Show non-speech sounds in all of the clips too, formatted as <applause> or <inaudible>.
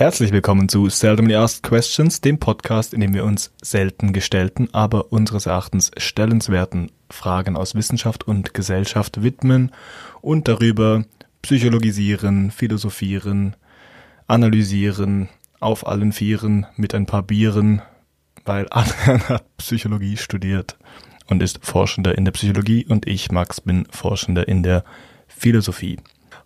Herzlich willkommen zu Seldomly Asked Questions, dem Podcast, in dem wir uns selten gestellten, aber unseres Erachtens stellenswerten Fragen aus Wissenschaft und Gesellschaft widmen und darüber psychologisieren, philosophieren, analysieren, auf allen Vieren mit ein paar Bieren, weil <laughs> Adrian hat Psychologie studiert und ist Forschender in der Psychologie und ich, Max, bin Forschender in der Philosophie.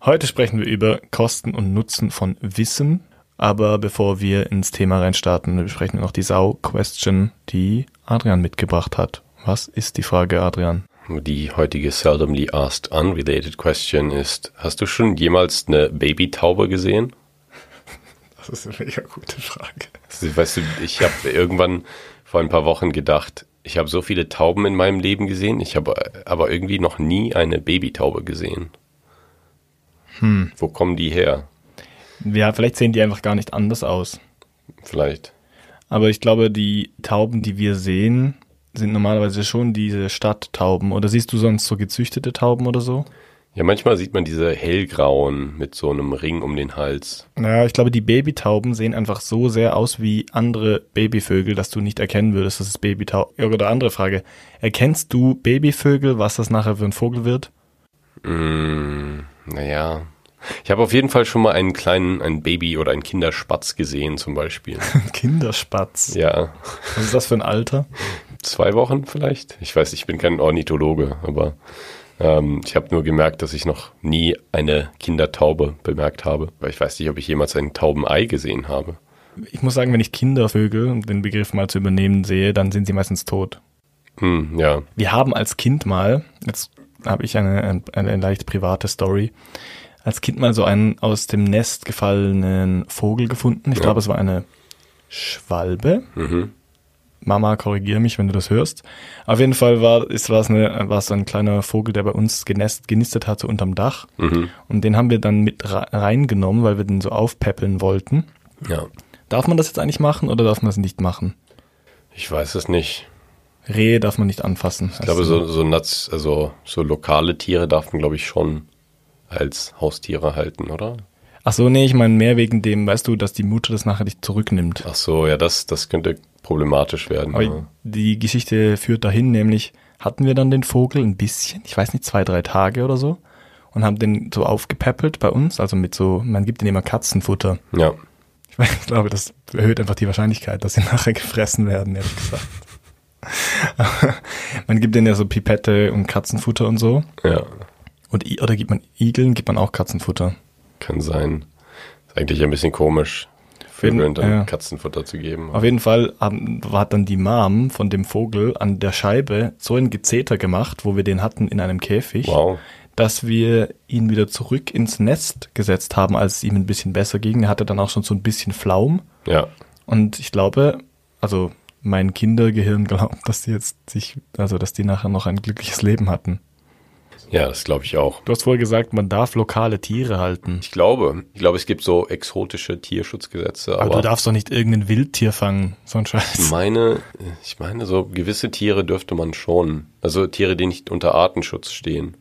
Heute sprechen wir über Kosten und Nutzen von Wissen, aber bevor wir ins Thema reinstarten, besprechen wir noch die Sau-Question, die Adrian mitgebracht hat. Was ist die Frage, Adrian? Die heutige seldomly asked unrelated question ist, hast du schon jemals eine Babytaube gesehen? <laughs> Das ist eine mega gute Frage. Also, weißt du, ich habe irgendwann vor ein paar Wochen gedacht, ich habe so viele Tauben in meinem Leben gesehen, ich habe aber irgendwie noch nie eine Babytaube gesehen. Hm. Wo kommen die her? Ja, vielleicht sehen die einfach gar nicht anders aus. Vielleicht. Aber ich glaube, die Tauben, die wir sehen, sind normalerweise schon diese Stadttauben. Oder siehst du sonst so gezüchtete Tauben oder so? Ja, manchmal sieht man diese hellgrauen mit so einem Ring um den Hals. Naja, ich glaube, die Babytauben sehen einfach so sehr aus wie andere Babyvögel, dass du nicht erkennen würdest, dass es Babytauben. Oder andere Frage. Erkennst du Babyvögel, was das nachher für ein Vogel wird? Mm, naja, ich habe auf jeden Fall schon mal einen kleinen, ein Baby oder einen Kinderspatz gesehen zum Beispiel. <laughs> Kinderspatz? Ja. Was ist das für ein Alter? Zwei Wochen vielleicht. Ich weiß, ich bin kein Ornithologe, aber ähm, ich habe nur gemerkt, dass ich noch nie eine Kindertaube bemerkt habe. Weil ich weiß nicht, ob ich jemals ein Taubenei gesehen habe. Ich muss sagen, wenn ich Kindervögel, um den Begriff mal zu übernehmen, sehe, dann sind sie meistens tot. Hm, ja. Wir haben als Kind mal, jetzt habe ich eine, eine, eine leicht private Story als Kind mal so einen aus dem Nest gefallenen Vogel gefunden. Ich ja. glaube, es war eine Schwalbe. Mhm. Mama, korrigiere mich, wenn du das hörst. Auf jeden Fall war, es eine, war es ein kleiner Vogel, der bei uns genest, genistet hatte unterm Dach. Mhm. Und den haben wir dann mit reingenommen, weil wir den so aufpäppeln wollten. Ja. Darf man das jetzt eigentlich machen oder darf man das nicht machen? Ich weiß es nicht. Rehe darf man nicht anfassen. Ich glaube, so, so, also, so lokale Tiere darf man, glaube ich, schon als Haustiere halten, oder? Ach so, nee, ich meine mehr wegen dem, weißt du, dass die Mutter das nachher nicht zurücknimmt. Ach so, ja, das, das könnte problematisch werden. Aber ja. die Geschichte führt dahin, nämlich hatten wir dann den Vogel ein bisschen, ich weiß nicht, zwei, drei Tage oder so und haben den so aufgepäppelt bei uns, also mit so, man gibt den immer Katzenfutter. Ja. Ich glaube, das erhöht einfach die Wahrscheinlichkeit, dass sie <laughs> nachher gefressen werden, ehrlich gesagt. <laughs> man gibt denen ja so Pipette und Katzenfutter und so. Ja. Und, oder gibt man Igeln, gibt man auch Katzenfutter? Kann sein. Ist eigentlich ein bisschen komisch, Vögeln dann ja. Katzenfutter zu geben. Auf jeden Fall haben, hat dann die Mom von dem Vogel an der Scheibe so ein Gezeter gemacht, wo wir den hatten in einem Käfig, wow. dass wir ihn wieder zurück ins Nest gesetzt haben, als es ihm ein bisschen besser ging. Er hatte dann auch schon so ein bisschen Flaum. Ja. Und ich glaube, also mein Kindergehirn glaubt, dass die jetzt sich, also dass die nachher noch ein glückliches Leben hatten. Ja, das glaube ich auch. Du hast vorher gesagt, man darf lokale Tiere halten. Ich glaube, ich glaube, es gibt so exotische Tierschutzgesetze. Aber, aber du darfst doch nicht irgendein Wildtier fangen, so ein Scheiß. Ich meine, ich meine, so gewisse Tiere dürfte man schon. Also Tiere, die nicht unter Artenschutz stehen.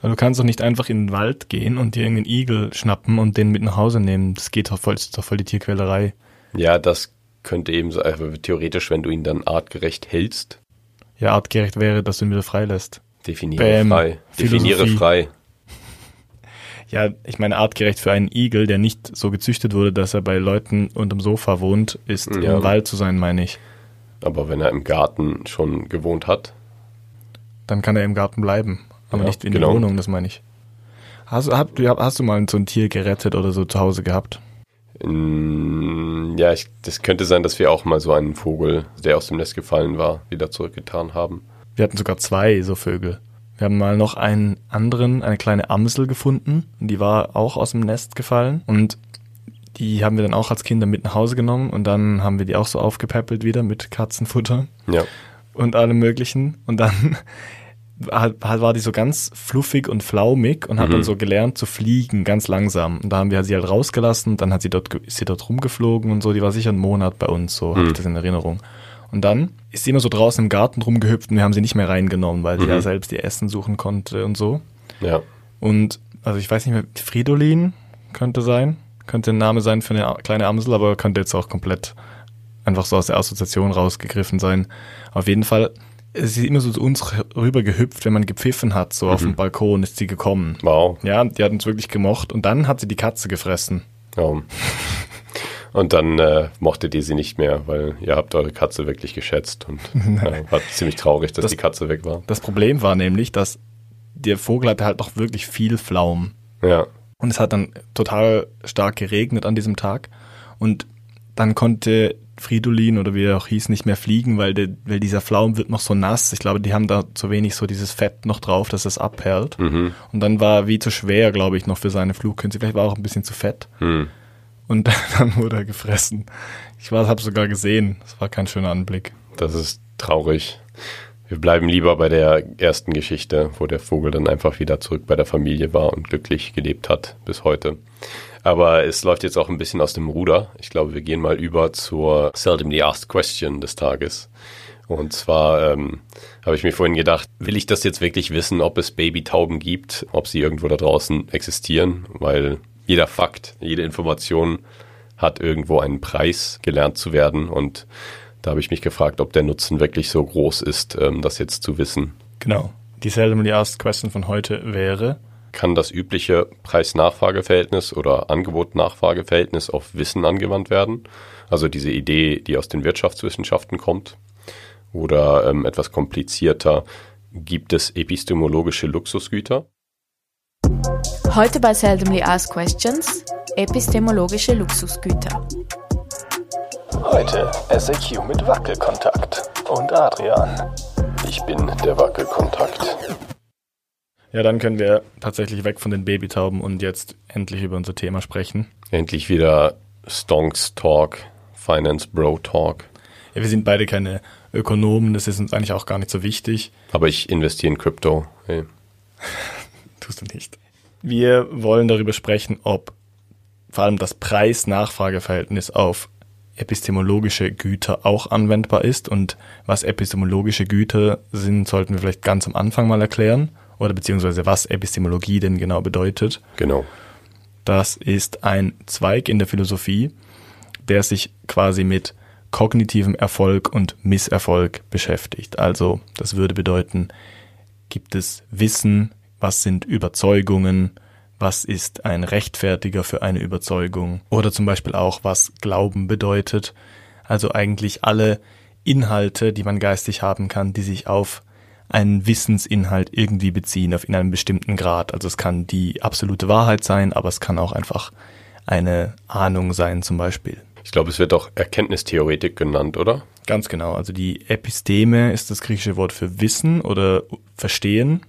Aber du kannst doch nicht einfach in den Wald gehen und dir irgendeinen Igel schnappen und den mit nach Hause nehmen. Das geht doch voll, das ist doch voll die Tierquälerei. Ja, das könnte eben so, also theoretisch, wenn du ihn dann artgerecht hältst. Ja, artgerecht wäre, dass du ihn wieder freilässt. Definiere Bam. frei. Definiere Philosophie. frei. Ja, ich meine, artgerecht für einen Igel, der nicht so gezüchtet wurde, dass er bei Leuten unterm Sofa wohnt, ist ja. im Wald zu sein, meine ich. Aber wenn er im Garten schon gewohnt hat? Dann kann er im Garten bleiben, aber ja, nicht in genau. der Wohnung, das meine ich. Hast, hast, hast du mal so ein Tier gerettet oder so zu Hause gehabt? Ja, ich, das könnte sein, dass wir auch mal so einen Vogel, der aus dem Nest gefallen war, wieder zurückgetan haben. Wir hatten sogar zwei so Vögel. Wir haben mal noch einen anderen, eine kleine Amsel gefunden. Die war auch aus dem Nest gefallen. Und die haben wir dann auch als Kinder mit nach Hause genommen. Und dann haben wir die auch so aufgepäppelt wieder mit Katzenfutter. Ja. Und allem möglichen. Und dann <laughs> war die so ganz fluffig und flaumig und hat mhm. dann so gelernt zu fliegen, ganz langsam. Und da haben wir sie halt rausgelassen, dann hat sie dort, ist sie dort rumgeflogen und so. Die war sicher einen Monat bei uns, so mhm. habe ich das in Erinnerung. Und dann ist sie immer so draußen im Garten rumgehüpft und wir haben sie nicht mehr reingenommen, weil sie mhm. ja selbst ihr Essen suchen konnte und so. Ja. Und also ich weiß nicht mehr, Fridolin könnte sein. könnte ein Name sein für eine kleine Amsel, aber könnte jetzt auch komplett einfach so aus der Assoziation rausgegriffen sein. Auf jeden Fall, sie ist immer so zu uns rüber gehüpft, wenn man gepfiffen hat, so mhm. auf dem Balkon ist sie gekommen. Wow. Ja, die hat uns wirklich gemocht und dann hat sie die Katze gefressen. Oh. <laughs> Und dann äh, mochtet ihr sie nicht mehr, weil ihr habt eure Katze wirklich geschätzt und <laughs> äh, war ziemlich traurig, dass das, die Katze weg war. Das Problem war nämlich, dass der Vogel hatte halt noch wirklich viel Flaum. Ja. Und es hat dann total stark geregnet an diesem Tag. Und dann konnte Fridolin oder wie er auch hieß, nicht mehr fliegen, weil, de, weil dieser Pflaum wird noch so nass. Ich glaube, die haben da zu wenig so dieses Fett noch drauf, dass es abperlt. Mhm. Und dann war er wie zu schwer, glaube ich, noch für seine Flugkünste. Vielleicht war er auch ein bisschen zu fett. Mhm. Und <laughs> dann wurde er gefressen. Ich habe sogar gesehen. Es war kein schöner Anblick. Das ist traurig. Wir bleiben lieber bei der ersten Geschichte, wo der Vogel dann einfach wieder zurück bei der Familie war und glücklich gelebt hat bis heute. Aber es läuft jetzt auch ein bisschen aus dem Ruder. Ich glaube, wir gehen mal über zur Seldomly Asked Question des Tages. Und zwar ähm, habe ich mir vorhin gedacht, will ich das jetzt wirklich wissen, ob es Babytauben gibt, ob sie irgendwo da draußen existieren? Weil jeder Fakt, jede Information hat irgendwo einen Preis gelernt zu werden. Und da habe ich mich gefragt, ob der Nutzen wirklich so groß ist, ähm, das jetzt zu wissen. Genau. Die Seldomly Asked Question von heute wäre, kann das übliche Preis-Nachfrage-Verhältnis oder Angebot-Nachfrage-Verhältnis auf Wissen angewandt werden. Also diese Idee, die aus den Wirtschaftswissenschaften kommt. Oder ähm, etwas komplizierter, gibt es epistemologische Luxusgüter? Heute bei Seldomly Asked Questions epistemologische Luxusgüter. Heute SAQ mit Wackelkontakt und Adrian. Ich bin der Wackelkontakt. Ja, dann können wir tatsächlich weg von den Babytauben und jetzt endlich über unser Thema sprechen. Endlich wieder Stonks Talk, Finance Bro Talk. Ja, wir sind beide keine Ökonomen, das ist uns eigentlich auch gar nicht so wichtig. Aber ich investiere in Krypto. Hey. <laughs> Tust du nicht. Wir wollen darüber sprechen, ob vor allem das Preis-Nachfrage-Verhältnis auf epistemologische Güter auch anwendbar ist. Und was epistemologische Güter sind, sollten wir vielleicht ganz am Anfang mal erklären oder beziehungsweise was Epistemologie denn genau bedeutet. Genau. Das ist ein Zweig in der Philosophie, der sich quasi mit kognitivem Erfolg und Misserfolg beschäftigt. Also das würde bedeuten, gibt es Wissen, was sind Überzeugungen, was ist ein Rechtfertiger für eine Überzeugung oder zum Beispiel auch, was Glauben bedeutet. Also eigentlich alle Inhalte, die man geistig haben kann, die sich auf einen Wissensinhalt irgendwie beziehen auf in einem bestimmten Grad. Also es kann die absolute Wahrheit sein, aber es kann auch einfach eine Ahnung sein zum Beispiel. Ich glaube, es wird auch Erkenntnistheoretik genannt, oder? Ganz genau. Also die Episteme ist das griechische Wort für Wissen oder Verstehen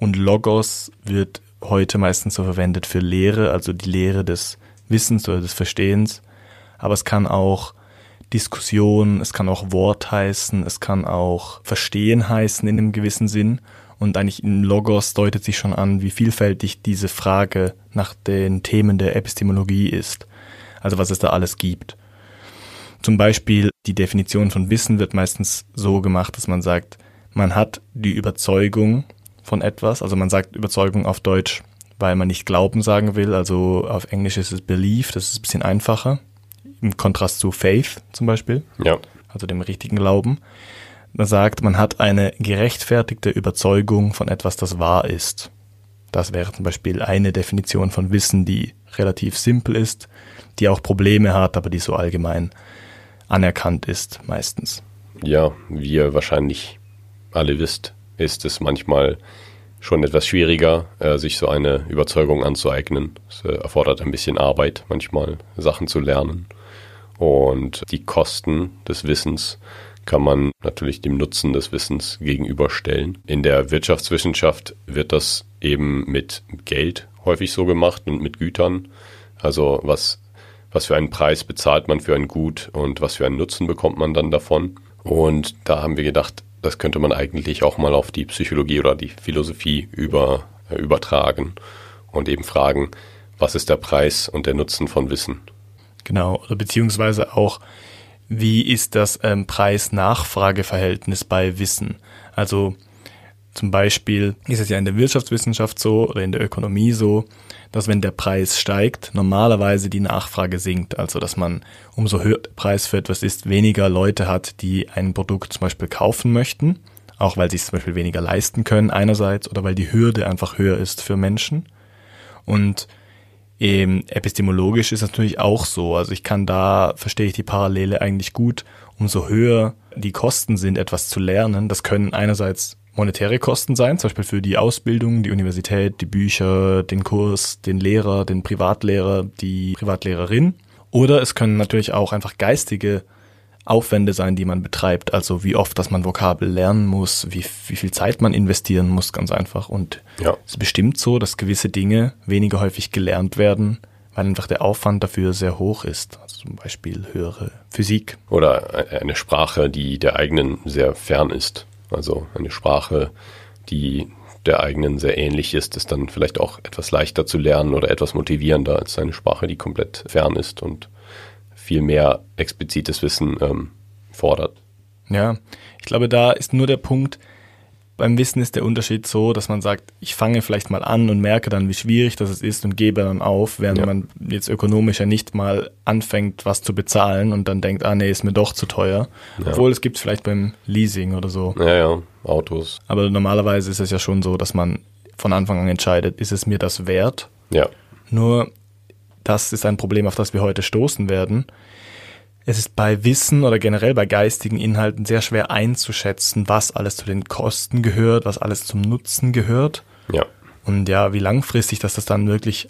und Logos wird heute meistens so verwendet für Lehre, also die Lehre des Wissens oder des Verstehens. Aber es kann auch Diskussion, es kann auch Wort heißen, es kann auch Verstehen heißen in einem gewissen Sinn. Und eigentlich im Logos deutet sich schon an, wie vielfältig diese Frage nach den Themen der Epistemologie ist. Also was es da alles gibt. Zum Beispiel die Definition von Wissen wird meistens so gemacht, dass man sagt, man hat die Überzeugung von etwas, also man sagt Überzeugung auf Deutsch, weil man nicht Glauben sagen will, also auf Englisch ist es Belief, das ist ein bisschen einfacher im Kontrast zu Faith zum Beispiel, ja. also dem richtigen Glauben. Man sagt, man hat eine gerechtfertigte Überzeugung von etwas, das wahr ist. Das wäre zum Beispiel eine Definition von Wissen, die relativ simpel ist, die auch Probleme hat, aber die so allgemein anerkannt ist meistens. Ja, wie ihr wahrscheinlich alle wisst, ist es manchmal schon etwas schwieriger, äh, sich so eine Überzeugung anzueignen. Es äh, erfordert ein bisschen Arbeit, manchmal Sachen zu lernen. Und die Kosten des Wissens kann man natürlich dem Nutzen des Wissens gegenüberstellen. In der Wirtschaftswissenschaft wird das eben mit Geld häufig so gemacht und mit Gütern. Also was, was für einen Preis bezahlt man für ein Gut und was für einen Nutzen bekommt man dann davon. Und da haben wir gedacht, das könnte man eigentlich auch mal auf die Psychologie oder die Philosophie über, äh, übertragen und eben fragen, was ist der Preis und der Nutzen von Wissen? Genau, oder beziehungsweise auch, wie ist das ähm, Preis-Nachfrage-Verhältnis bei Wissen? Also Zum Beispiel ist es ja in der Wirtschaftswissenschaft so oder in der Ökonomie so, dass wenn der Preis steigt, normalerweise die Nachfrage sinkt. Also dass man umso höher der Preis für etwas ist, weniger Leute hat, die ein Produkt zum Beispiel kaufen möchten, auch weil sie es zum Beispiel weniger leisten können einerseits oder weil die Hürde einfach höher ist für Menschen. Und ähm, epistemologisch ist natürlich auch so. Also ich kann da, verstehe ich die Parallele eigentlich gut, umso höher die Kosten sind, etwas zu lernen. Das können einerseits monetäre Kosten sein, zum Beispiel für die Ausbildung, die Universität, die Bücher, den Kurs, den Lehrer, den Privatlehrer, die Privatlehrerin. Oder es können natürlich auch einfach geistige Aufwände sein, die man betreibt. Also wie oft, dass man Vokabel lernen muss, wie, wie viel Zeit man investieren muss, ganz einfach. Und ja. es ist bestimmt so, dass gewisse Dinge weniger häufig gelernt werden, weil einfach der Aufwand dafür sehr hoch ist. Also zum Beispiel höhere Physik. Oder eine Sprache, die der eigenen sehr fern ist. Also eine Sprache, die der eigenen sehr ähnlich ist, ist dann vielleicht auch etwas leichter zu lernen oder etwas motivierender als eine Sprache, die komplett fern ist und viel mehr explizites Wissen ähm, fordert. Ja, ich glaube, da ist nur der Punkt, beim Wissen ist der Unterschied so, dass man sagt, ich fange vielleicht mal an und merke dann, wie schwierig das ist und gebe dann auf, während ja. man jetzt ökonomisch ja nicht mal anfängt, was zu bezahlen und dann denkt, ah nee, ist mir doch zu teuer. Ja. Obwohl es gibt vielleicht beim Leasing oder so. Ja, ja, Autos. Aber normalerweise ist es ja schon so, dass man von Anfang an entscheidet, ist es mir das wert? Ja. Nur, das ist ein Problem, auf das wir heute stoßen werden es ist bei Wissen oder generell bei geistigen Inhalten sehr schwer einzuschätzen, was alles zu den Kosten gehört, was alles zum Nutzen gehört. Ja. Und ja, wie langfristig dass das dann wirklich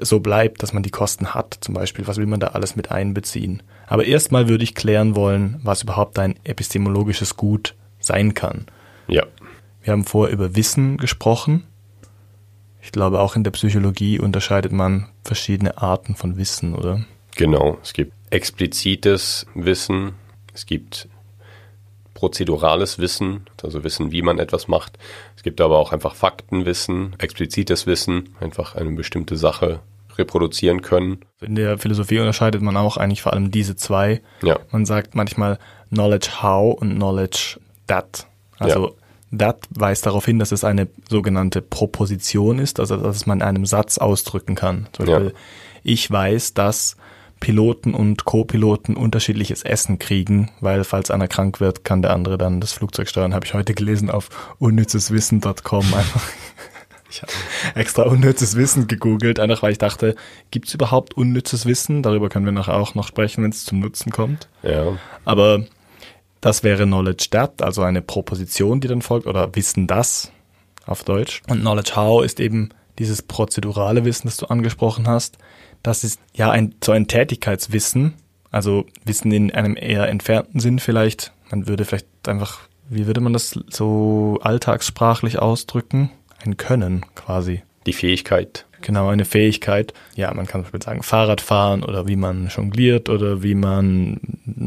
so bleibt, dass man die Kosten hat, zum Beispiel, was will man da alles mit einbeziehen. Aber erstmal würde ich klären wollen, was überhaupt ein epistemologisches Gut sein kann. Ja. Wir haben vorher über Wissen gesprochen. Ich glaube, auch in der Psychologie unterscheidet man verschiedene Arten von Wissen, oder? Genau, es gibt explizites Wissen, es gibt prozedurales Wissen, also Wissen, wie man etwas macht. Es gibt aber auch einfach Faktenwissen, explizites Wissen, einfach eine bestimmte Sache reproduzieren können. In der Philosophie unterscheidet man auch eigentlich vor allem diese zwei. Ja. Man sagt manchmal Knowledge how und Knowledge that. Also ja. that weist darauf hin, dass es eine sogenannte Proposition ist, also dass man in einem Satz ausdrücken kann. Zum Beispiel, ja. ich weiß, dass Piloten und Co-Piloten unterschiedliches Essen kriegen, weil falls einer krank wird, kann der andere dann das Flugzeug steuern. Habe ich heute gelesen auf unnützeswissen.com <laughs> einfach. Ich habe extra unnützes Wissen gegoogelt, einfach weil ich dachte, gibt es überhaupt unnützes Wissen? Darüber können wir nachher auch noch sprechen, wenn es zum Nutzen kommt. Ja. Aber das wäre Knowledge That, also eine Proposition, die dann folgt, oder Wissen das auf Deutsch. Und Knowledge How ist eben dieses prozedurale Wissen, das du angesprochen hast. Das ist ja ein, so ein Tätigkeitswissen, also Wissen in einem eher entfernten Sinn vielleicht. Man würde vielleicht einfach, wie würde man das so alltagssprachlich ausdrücken? Ein Können quasi. Die Fähigkeit. Genau, eine Fähigkeit. Ja, man kann zum Beispiel sagen Fahrrad fahren oder wie man jongliert oder wie man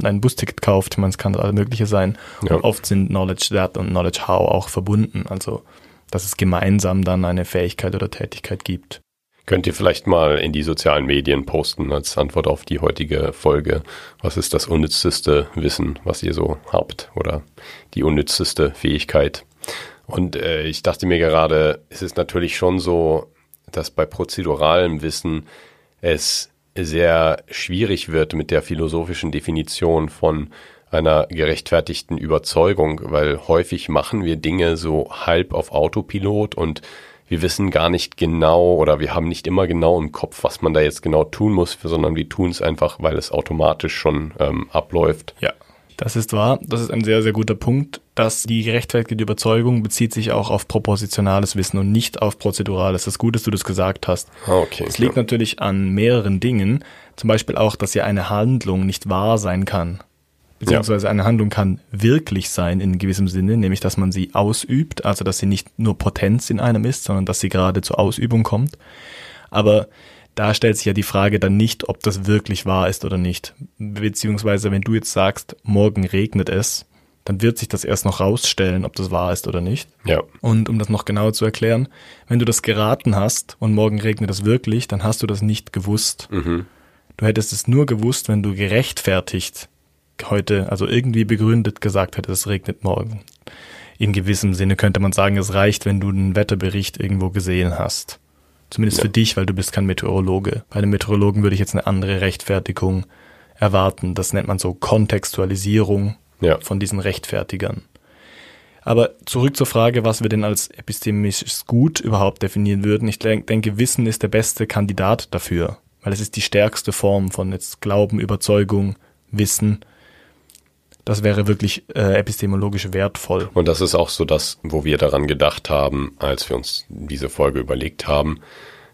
ein Busticket kauft. Man, es kann alles Mögliche sein. Ja. Und oft sind Knowledge That und Knowledge How auch verbunden. Also, dass es gemeinsam dann eine Fähigkeit oder Tätigkeit gibt. Könnt ihr vielleicht mal in die sozialen Medien posten als Antwort auf die heutige Folge? Was ist das unnützeste Wissen, was ihr so habt oder die unnützeste Fähigkeit? Und äh, ich dachte mir gerade, es ist natürlich schon so, dass bei prozeduralem Wissen es sehr schwierig wird mit der philosophischen Definition von einer gerechtfertigten Überzeugung, weil häufig machen wir Dinge so halb auf Autopilot und wir wissen gar nicht genau oder wir haben nicht immer genau im Kopf, was man da jetzt genau tun muss, sondern wir tun es einfach, weil es automatisch schon ähm, abläuft. Ja, das ist wahr. Das ist ein sehr, sehr guter Punkt, dass die gerechtfertigte Überzeugung bezieht sich auch auf propositionales Wissen und nicht auf prozedurales. Das ist gut, dass du das gesagt hast. Ah, okay. Es liegt ja. natürlich an mehreren Dingen. Zum Beispiel auch, dass ja eine Handlung nicht wahr sein kann beziehungsweise eine Handlung kann wirklich sein in gewissem Sinne, nämlich dass man sie ausübt, also dass sie nicht nur Potenz in einem ist, sondern dass sie gerade zur Ausübung kommt. Aber da stellt sich ja die Frage dann nicht, ob das wirklich wahr ist oder nicht. Beziehungsweise wenn du jetzt sagst, morgen regnet es, dann wird sich das erst noch rausstellen, ob das wahr ist oder nicht. Ja. Und um das noch genauer zu erklären, wenn du das geraten hast und morgen regnet es wirklich, dann hast du das nicht gewusst. Mhm. Du hättest es nur gewusst, wenn du gerechtfertigt heute, also irgendwie begründet gesagt hätte, es regnet morgen. in gewissem Sinne könnte man sagen, es reicht, wenn du einen Wetterbericht irgendwo gesehen hast. Zumindest ja. für dich, weil du bist kein Meteorologe. Bei einem Meteorologen würde ich jetzt eine andere Rechtfertigung erwarten. Das nennt man so Kontextualisierung ja. von diesen Rechtfertigern. Aber zurück zur Frage, was wir denn als epistemisches Gut überhaupt definieren würden. Ich denke, Wissen ist der beste Kandidat dafür, weil es ist die stärkste Form von jetzt Glauben, Überzeugung, Wissen. Das wäre wirklich äh, epistemologisch wertvoll. Und das ist auch so das, wo wir daran gedacht haben, als wir uns diese Folge überlegt haben,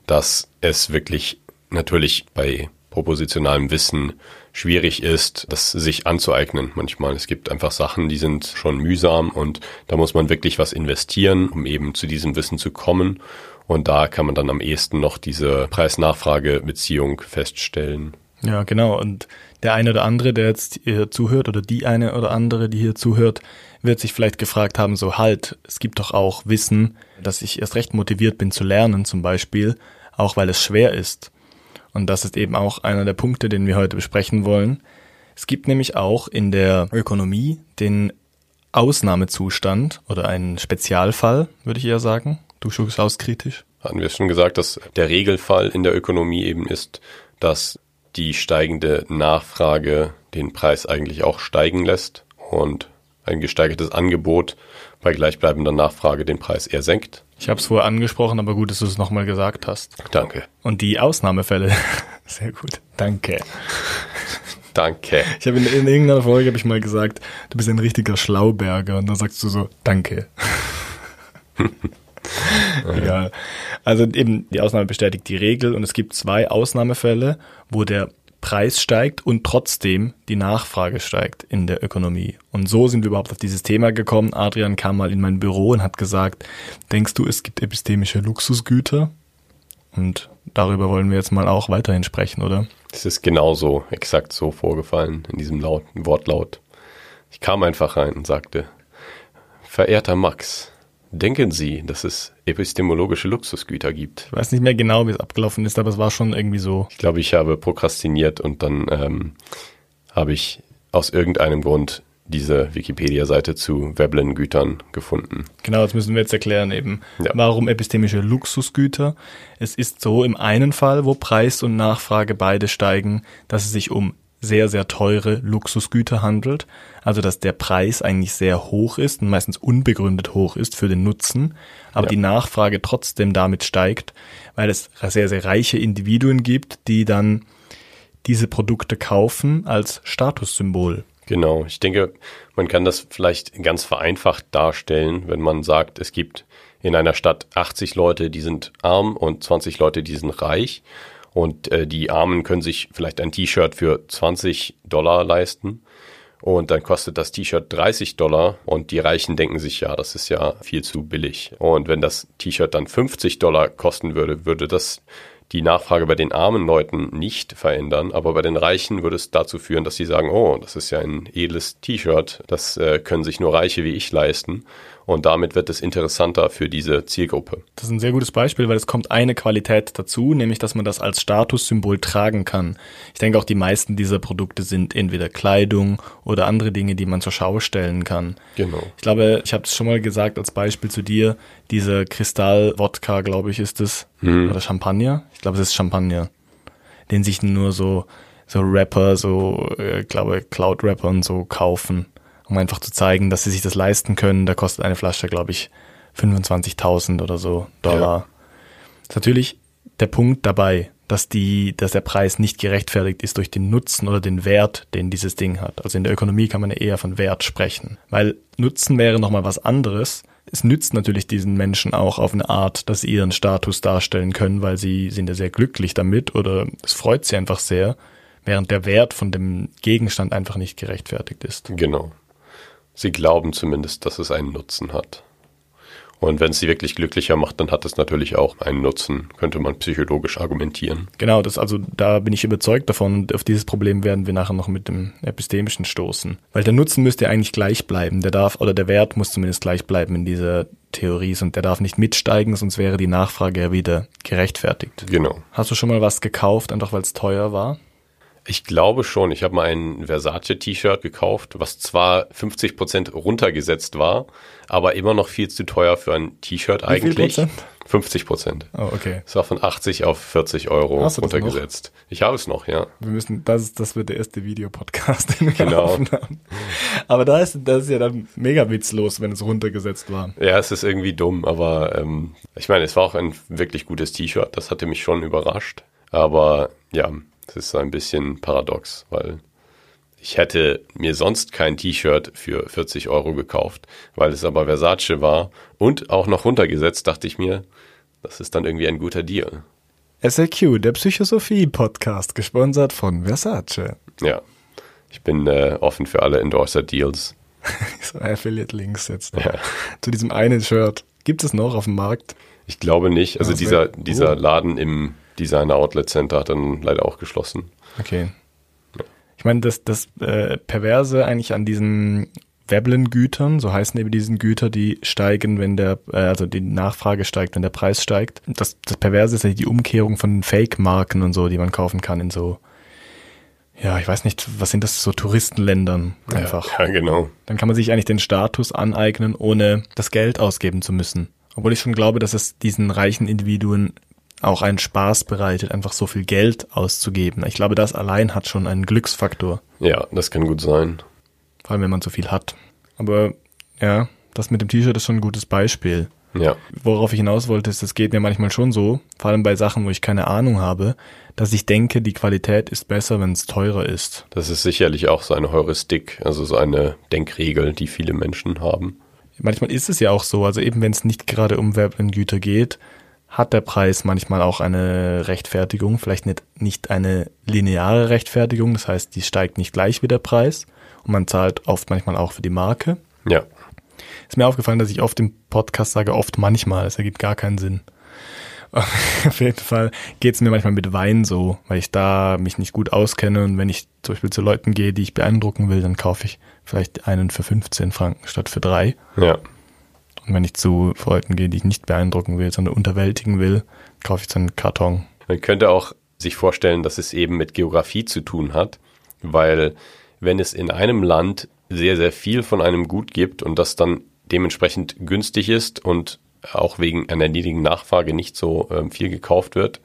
dass es wirklich natürlich bei propositionalem Wissen schwierig ist, das sich anzueignen manchmal. Es gibt einfach Sachen, die sind schon mühsam und da muss man wirklich was investieren, um eben zu diesem Wissen zu kommen. Und da kann man dann am ehesten noch diese Preis-Nachfrage-Beziehung feststellen. Ja, genau. Und der eine oder andere, der jetzt hier zuhört, oder die eine oder andere, die hier zuhört, wird sich vielleicht gefragt haben, so halt, es gibt doch auch Wissen, dass ich erst recht motiviert bin zu lernen zum Beispiel, auch weil es schwer ist. Und das ist eben auch einer der Punkte, den wir heute besprechen wollen. Es gibt nämlich auch in der Ökonomie den Ausnahmezustand oder einen Spezialfall, würde ich eher sagen. Du schaust kritisch. Hatten wir schon gesagt, dass der Regelfall in der Ökonomie eben ist, dass die steigende Nachfrage den Preis eigentlich auch steigen lässt und ein gesteigertes Angebot bei gleichbleibender Nachfrage den Preis eher senkt. Ich habe es vorher angesprochen, aber gut, dass du es nochmal gesagt hast. Danke. Und die Ausnahmefälle, <laughs> sehr gut. Danke. Danke. Ich habe in, in, irgendeiner Folge habe ich mal gesagt, du bist ein richtiger Schlauberger und dann sagst du so, danke. <laughs> <laughs> Egal. Also eben die Ausnahme bestätigt die Regel und es gibt zwei Ausnahmefälle, wo der Preis steigt und trotzdem die Nachfrage steigt in der Ökonomie. Und so sind wir überhaupt auf dieses Thema gekommen. Adrian kam mal in mein Büro und hat gesagt, denkst du, es gibt epistemische Luxusgüter? Und darüber wollen wir jetzt mal auch weiterhin sprechen, oder? Es ist genauso, exakt so vorgefallen in diesem lauten Wortlaut. Ich kam einfach rein und sagte, verehrter Max, denken Sie, dass es epistemologische Luxusgüter gibt? Ich weiß nicht mehr genau, wie es abgelaufen ist, aber es war schon irgendwie so. Ich glaube, ich habe prokrastiniert und dann ähm, habe ich aus irgendeinem Grund diese Wikipedia-Seite zu Veblen-Gütern gefunden. Genau, das müssen wir jetzt erklären eben. Ja. Warum epistemische Luxusgüter? Es ist so im einen Fall, wo Preis und Nachfrage beide steigen, dass es sich um sehr, sehr teure Luxusgüter handelt. Also dass der Preis eigentlich sehr hoch ist und meistens unbegründet hoch ist für den Nutzen, aber ja. die Nachfrage trotzdem damit steigt, weil es sehr, sehr reiche Individuen gibt, die dann diese Produkte kaufen als Statussymbol. Genau, ich denke, man kann das vielleicht ganz vereinfacht darstellen, wenn man sagt, es gibt in einer Stadt 80 Leute, die sind arm und 20 Leute, die sind reich. Und äh, die Armen können sich vielleicht ein T-Shirt für 20 Dollar leisten. Und dann kostet das T-Shirt 30 Dollar und die Reichen denken sich, ja, das ist ja viel zu billig. Und wenn das T-Shirt dann 50 Dollar kosten würde, würde das die Nachfrage bei den armen Leuten nicht verändern, aber bei den Reichen würde es dazu führen, dass sie sagen, oh, das ist ja ein edles T-Shirt, das äh, können sich nur Reiche wie ich leisten und damit wird es interessanter für diese Zielgruppe. Das ist ein sehr gutes Beispiel, weil es kommt eine Qualität dazu, nämlich dass man das als Statussymbol tragen kann. Ich denke auch die meisten dieser Produkte sind entweder Kleidung oder andere Dinge, die man zur Schau stellen kann. Genau. Ich glaube, ich habe es schon mal gesagt als Beispiel zu dir, diese Kristall-Wodka, glaube ich, ist es, hm. oder Champagner. Ich glaube, es ist Champagner, den sich nur so so Rapper, so, äh, glaube Cloud-Rapper und so kaufen um einfach zu zeigen, dass sie sich das leisten können. Da kostet eine Flasche, glaube ich, 25.000 oder so Dollar. Ja. ist natürlich der Punkt dabei, dass die, dass der Preis nicht gerechtfertigt ist durch den Nutzen oder den Wert, den dieses Ding hat. Also in der Ökonomie kann man ja eher von Wert sprechen, weil Nutzen wäre nochmal was anderes. Es nützt natürlich diesen Menschen auch auf eine Art, dass sie ihren Status darstellen können, weil sie sind ja sehr glücklich damit oder es freut sie einfach sehr, während der Wert von dem Gegenstand einfach nicht gerechtfertigt ist. Genau. Sie glauben zumindest, dass es einen Nutzen hat. Und wenn es sie wirklich glücklicher macht, dann hat es natürlich auch einen Nutzen, könnte man psychologisch argumentieren. Genau, das also da bin ich überzeugt davon und auf dieses Problem werden wir nachher noch mit dem epistemischen stoßen, weil der Nutzen müsste eigentlich gleich bleiben, der darf oder der Wert muss zumindest gleich bleiben in dieser Theorie und der darf nicht mitsteigen, sonst wäre die Nachfrage ja wieder gerechtfertigt. Genau. Hast du schon mal was gekauft, einfach weil es teuer war? Ich glaube schon. Ich habe mal ein Versace-T-Shirt gekauft, was zwar 50 Prozent runtergesetzt war, aber immer noch viel zu teuer für ein T-Shirt eigentlich. Viel Prozent? 50 Prozent. Oh, okay. Es war von 80 auf 40 Euro runtergesetzt. Ich habe es noch, ja. Wir müssen, das, das wird der erste Videopodcast, <laughs> den wir Genau. aufnehmen. Aber da ist, das ist ja dann mega witzlos, wenn es runtergesetzt war. Ja, es ist irgendwie dumm, aber ähm, ich meine, es war auch ein wirklich gutes T-Shirt. Das hatte mich schon überrascht. Aber ja, es ist so ein bisschen paradox, weil ich hätte mir sonst kein T-Shirt für 40 Euro gekauft, weil es aber Versace war und auch noch runtergesetzt, dachte ich mir, das ist dann irgendwie ein guter Deal. SAQ, der Psychosophie-Podcast, gesponsert von Versace. Ja, ich bin äh, offen für alle Endorser-Deals. <laughs> So Affiliate-Links jetzt. Ja. Zu diesem einen Shirt. Gibt es noch auf dem Markt? Ich glaube nicht. Also Ja, dieser, dieser oh. Laden im Designer Outlet Center hat dann leider auch geschlossen. Okay. Ich meine, das, das äh, Perverse eigentlich an diesen Veblen-Gütern, so heißen eben diesen Güter, die steigen, wenn der, äh, also die Nachfrage steigt, wenn der Preis steigt. Das, das Perverse ist ja die Umkehrung von Fake-Marken und so, die man kaufen kann in so, ja, ich weiß nicht, was sind das, so Touristenländern einfach. Ja, genau. Dann kann man sich eigentlich den Status aneignen, ohne das Geld ausgeben zu müssen. Obwohl ich schon glaube, dass es diesen reichen Individuen auch einen Spaß bereitet, einfach so viel Geld auszugeben. Ich glaube, das allein hat schon einen Glücksfaktor, Ja, das kann gut sein. vor allem wenn man so viel hat. Aber ja, das mit dem T-Shirt ist schon ein gutes Beispiel. Ja, Worauf ich hinaus wollte, ist, es geht mir manchmal schon so, vor allem bei Sachen, wo ich keine Ahnung habe, dass ich denke, die Qualität ist besser, wenn es teurer ist. das ist sicherlich auch so eine Heuristik, also so eine Denkregel, die viele Menschen haben. Manchmal ist es ja auch so, also eben wenn es nicht gerade um Werbengüter geht, hat der Preis manchmal auch eine Rechtfertigung, vielleicht nicht, nicht eine lineare Rechtfertigung, das heißt, die steigt nicht gleich wie der Preis und man zahlt oft manchmal auch für die Marke. Ja, Ist mir aufgefallen, dass ich oft im Podcast sage, oft manchmal, das ergibt gar keinen Sinn. <laughs> Auf jeden Fall geht es mir manchmal mit Wein so, weil ich da mich nicht gut auskenne und wenn ich zum Beispiel zu Leuten gehe, die ich beeindrucken will, dann kaufe ich vielleicht einen für 15 Franken statt für drei. ja, Und wenn ich zu Leuten gehe, die ich nicht beeindrucken will, sondern unterwältigen will, kaufe ich so einen Karton. Man könnte auch sich vorstellen, dass es eben mit Geografie zu tun hat, weil wenn es in einem Land sehr, sehr viel von einem Gut gibt und das dann dementsprechend günstig ist und auch wegen einer niedrigen Nachfrage nicht so ähm, viel gekauft wird,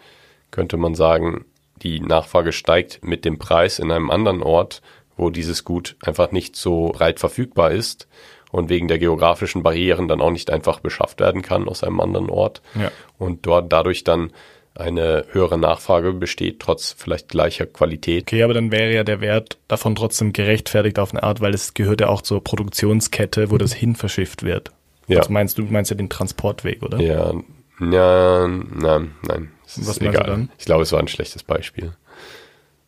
könnte man sagen, die Nachfrage steigt mit dem Preis in einem anderen Ort, wo dieses Gut einfach nicht so breit verfügbar ist und wegen der geografischen Barrieren dann auch nicht einfach beschafft werden kann aus einem anderen Ort Ja. und dort dadurch dann eine höhere Nachfrage besteht, trotz vielleicht gleicher Qualität. Okay, aber dann wäre ja der Wert davon trotzdem gerechtfertigt auf eine Art, weil es gehört ja auch zur Produktionskette, wo das hin verschifft wird. Ja. Was meinst du? Du meinst ja den Transportweg, oder? Ja, ja, nein, nein. Ist Was meinst du egal. dann? Ich glaube, es war ein schlechtes Beispiel.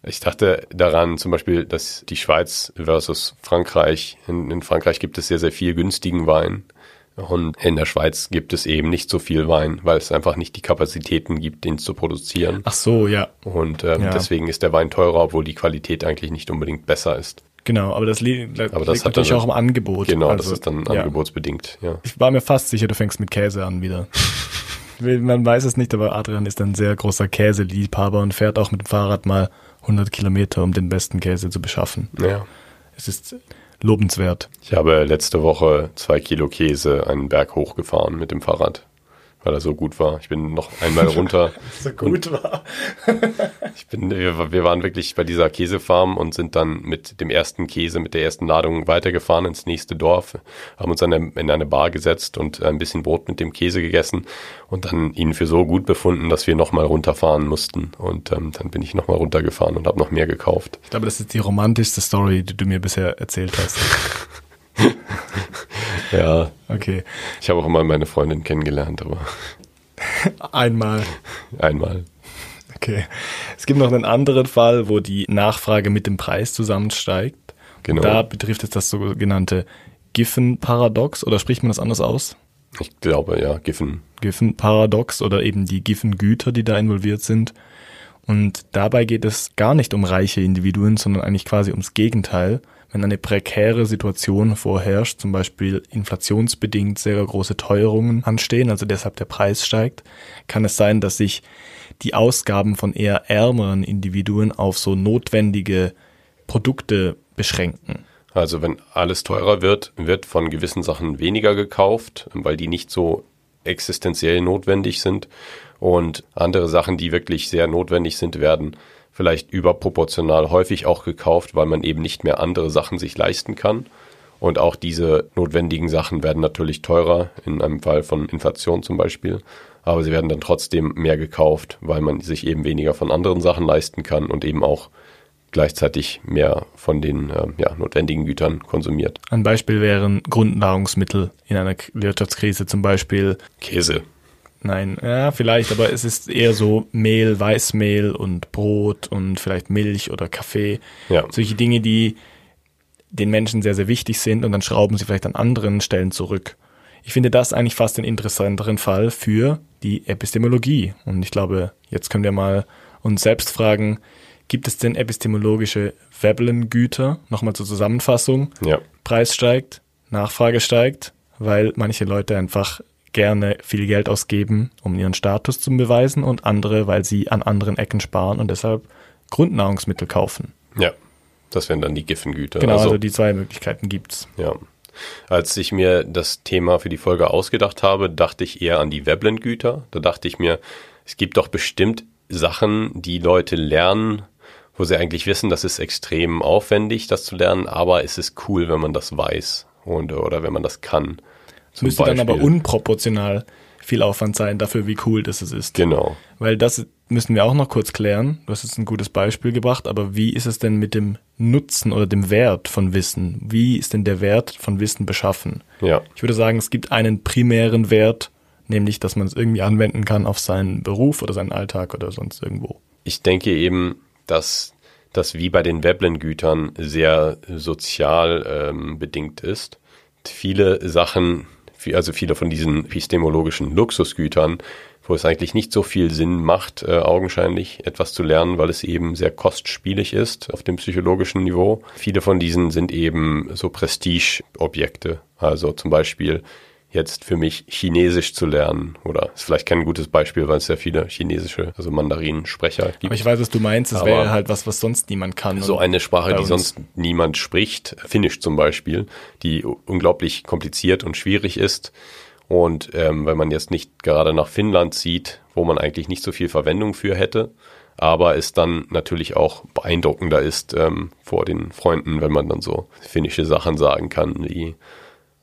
Ich dachte daran zum Beispiel, dass die Schweiz versus Frankreich, in, in Frankreich gibt es sehr, sehr viel günstigen Wein. Und in der Schweiz gibt es eben nicht so viel Wein, weil es einfach nicht die Kapazitäten gibt, den zu produzieren. Ach so, ja, Und ähm, Ja. deswegen ist der Wein teurer, obwohl die Qualität eigentlich nicht unbedingt besser ist. genau. Aber das, li Aber das liegt natürlich auch im Angebot. Genau, Also, das ist dann ja. angebotsbedingt, ja. Ich war mir fast sicher, du fängst mit Käse an wieder. <laughs> Man weiß es nicht, aber Adrian ist ein sehr großer Käseliebhaber und fährt auch mit dem Fahrrad mal 100 Kilometer, um den besten Käse zu beschaffen. ja. Es ist lobenswert. Ich habe letzte Woche zwei Kilo Käse einen Berg hochgefahren mit dem Fahrrad, weil er so gut war. Ich bin noch einmal <laughs> runter. So gut war. <laughs> Ich bin, wir, wir waren wirklich bei dieser Käsefarm und sind dann mit dem ersten Käse, mit der ersten Ladung weitergefahren ins nächste Dorf, haben uns an eine, in eine Bar gesetzt und ein bisschen Brot mit dem Käse gegessen und dann ihn für so gut befunden, dass wir nochmal runterfahren mussten. Und ähm, dann bin ich nochmal runtergefahren und habe noch mehr gekauft. Ich glaube, das ist die romantischste Story, die du mir bisher erzählt hast. <laughs> <laughs> Ja, Okay. ich habe auch immer meine Freundin kennengelernt, aber <laughs> Einmal. einmal. Okay. Es gibt noch einen anderen Fall, wo die Nachfrage mit dem Preis zusammensteigt. Genau. Da betrifft es das sogenannte Giffen-Paradox oder spricht man das anders aus? Ich glaube, ja, Giffen. Giffen-Paradox oder eben die Giffen-Güter, die da involviert sind. Und dabei geht es gar nicht um reiche Individuen, sondern eigentlich quasi ums Gegenteil. Wenn eine prekäre Situation vorherrscht, zum Beispiel inflationsbedingt sehr große Teuerungen anstehen, also deshalb der Preis steigt, kann es sein, dass sich die Ausgaben von eher ärmeren Individuen auf so notwendige Produkte beschränken. Also wenn alles teurer wird, wird von gewissen Sachen weniger gekauft, weil die nicht so existenziell notwendig sind. Und andere Sachen, die wirklich sehr notwendig sind, werden vielleicht überproportional häufig auch gekauft, weil man eben nicht mehr andere Sachen sich leisten kann. Und auch diese notwendigen Sachen werden natürlich teurer, in einem Fall von Inflation zum Beispiel. Aber sie werden dann trotzdem mehr gekauft, weil man sich eben weniger von anderen Sachen leisten kann und eben auch gleichzeitig mehr von den äh, ja, notwendigen Gütern konsumiert. Ein Beispiel wären Grundnahrungsmittel in einer Wirtschaftskrise, zum Beispiel Käse. Nein, ja, vielleicht, aber es ist eher so Mehl, Weißmehl und Brot und vielleicht Milch oder Kaffee. Ja. Solche Dinge, die den Menschen sehr, sehr wichtig sind und dann schrauben sie vielleicht an anderen Stellen zurück. Ich finde das eigentlich fast den interessanteren Fall für die Epistemologie. Und ich glaube, jetzt können wir mal uns selbst fragen, gibt es denn epistemologische Veblen-Güter? Nochmal zur Zusammenfassung. Ja. Preis steigt, Nachfrage steigt, weil manche Leute einfach gerne viel Geld ausgeben, um ihren Status zu beweisen und andere, weil sie an anderen Ecken sparen und deshalb Grundnahrungsmittel kaufen. Ja. Das wären dann die Giffengüter. Genau, also, also die zwei Möglichkeiten gibt's. Ja. Als ich mir das Thema für die Folge ausgedacht habe, dachte ich eher an die Veblen-Güter. Da dachte ich mir, es gibt doch bestimmt Sachen, die Leute lernen, wo sie eigentlich wissen, das ist extrem aufwendig, das zu lernen, aber es ist cool, wenn man das weiß und, oder wenn man das kann. Es müsste Beispiel. dann aber unproportional viel Aufwand sein dafür, wie cool das ist. Genau. Weil das müssen wir auch noch kurz klären. Du hast jetzt ein gutes Beispiel gebracht, aber wie ist es denn mit dem Nutzen oder dem Wert von Wissen? Wie ist denn der Wert von Wissen beschaffen? Ja. Ich würde sagen, es gibt einen primären Wert, nämlich, dass man es irgendwie anwenden kann auf seinen Beruf oder seinen Alltag oder sonst irgendwo. Ich denke eben, dass das wie bei den Veblen-Gütern sehr sozial ähm, bedingt ist. Viele Sachen also viele von diesen epistemologischen Luxusgütern, wo es eigentlich nicht so viel Sinn macht, äh, augenscheinlich etwas zu lernen, weil es eben sehr kostspielig ist auf dem psychologischen Niveau. Viele von diesen sind eben so Prestigeobjekte. Also zum Beispiel jetzt für mich Chinesisch zu lernen. Oder ist vielleicht kein gutes Beispiel, weil es sehr viele chinesische, also Mandarin-Sprecher gibt. Aber ich weiß, was du meinst. Es wäre halt was, was sonst niemand kann. So eine Sprache, die sonst niemand spricht, Finnisch zum Beispiel, die unglaublich kompliziert und schwierig ist. Und ähm, wenn man jetzt nicht gerade nach Finnland zieht, wo man eigentlich nicht so viel Verwendung für hätte, aber es dann natürlich auch beeindruckender ist ähm, vor den Freunden, wenn man dann so finnische Sachen sagen kann, wie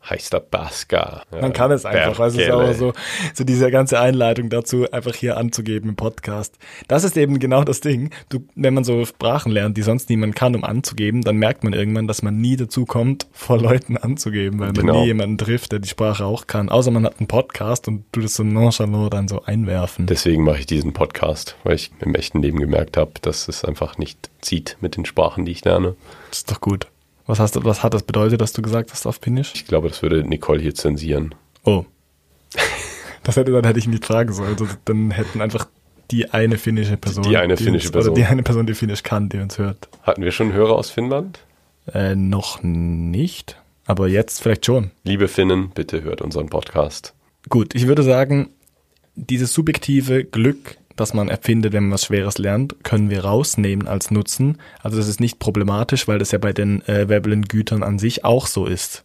heißt der Baska. Man kann es einfach, weil es ist aber so, so diese ganze Einleitung dazu einfach hier anzugeben im Podcast. Das ist eben genau das Ding. Du, wenn man so Sprachen lernt, die sonst niemand kann, um anzugeben, dann merkt man irgendwann, dass man nie dazu kommt, vor Leuten anzugeben, weil man genau. nie jemanden trifft, der die Sprache auch kann. Außer man hat einen Podcast und du das so nonchalant dann so einwerfen. Deswegen mache ich diesen Podcast, weil ich im echten Leben gemerkt habe, dass es einfach nicht zieht mit den Sprachen, die ich lerne. Das ist doch gut. Was, hast, du, was hat das bedeutet, dass du gesagt hast auf Finnisch? Ich glaube, das würde Nicole hier zensieren. Oh. <laughs> das hätte, dann hätte ich nicht fragen sollen. Also, dann hätten einfach die eine finnische Person. Die eine die finnische uns, Person. Oder die eine Person, die Finnisch kann, die uns hört. Hatten wir schon Hörer aus Finnland? Äh, noch nicht. Aber jetzt vielleicht schon. Liebe Finnen, bitte hört unseren Podcast. Gut, ich würde sagen, dieses subjektive Glück das man erfindet, wenn man was Schweres lernt, können wir rausnehmen als Nutzen. Also das ist nicht problematisch, weil das ja bei den äh, Veblen-Gütern an sich auch so ist.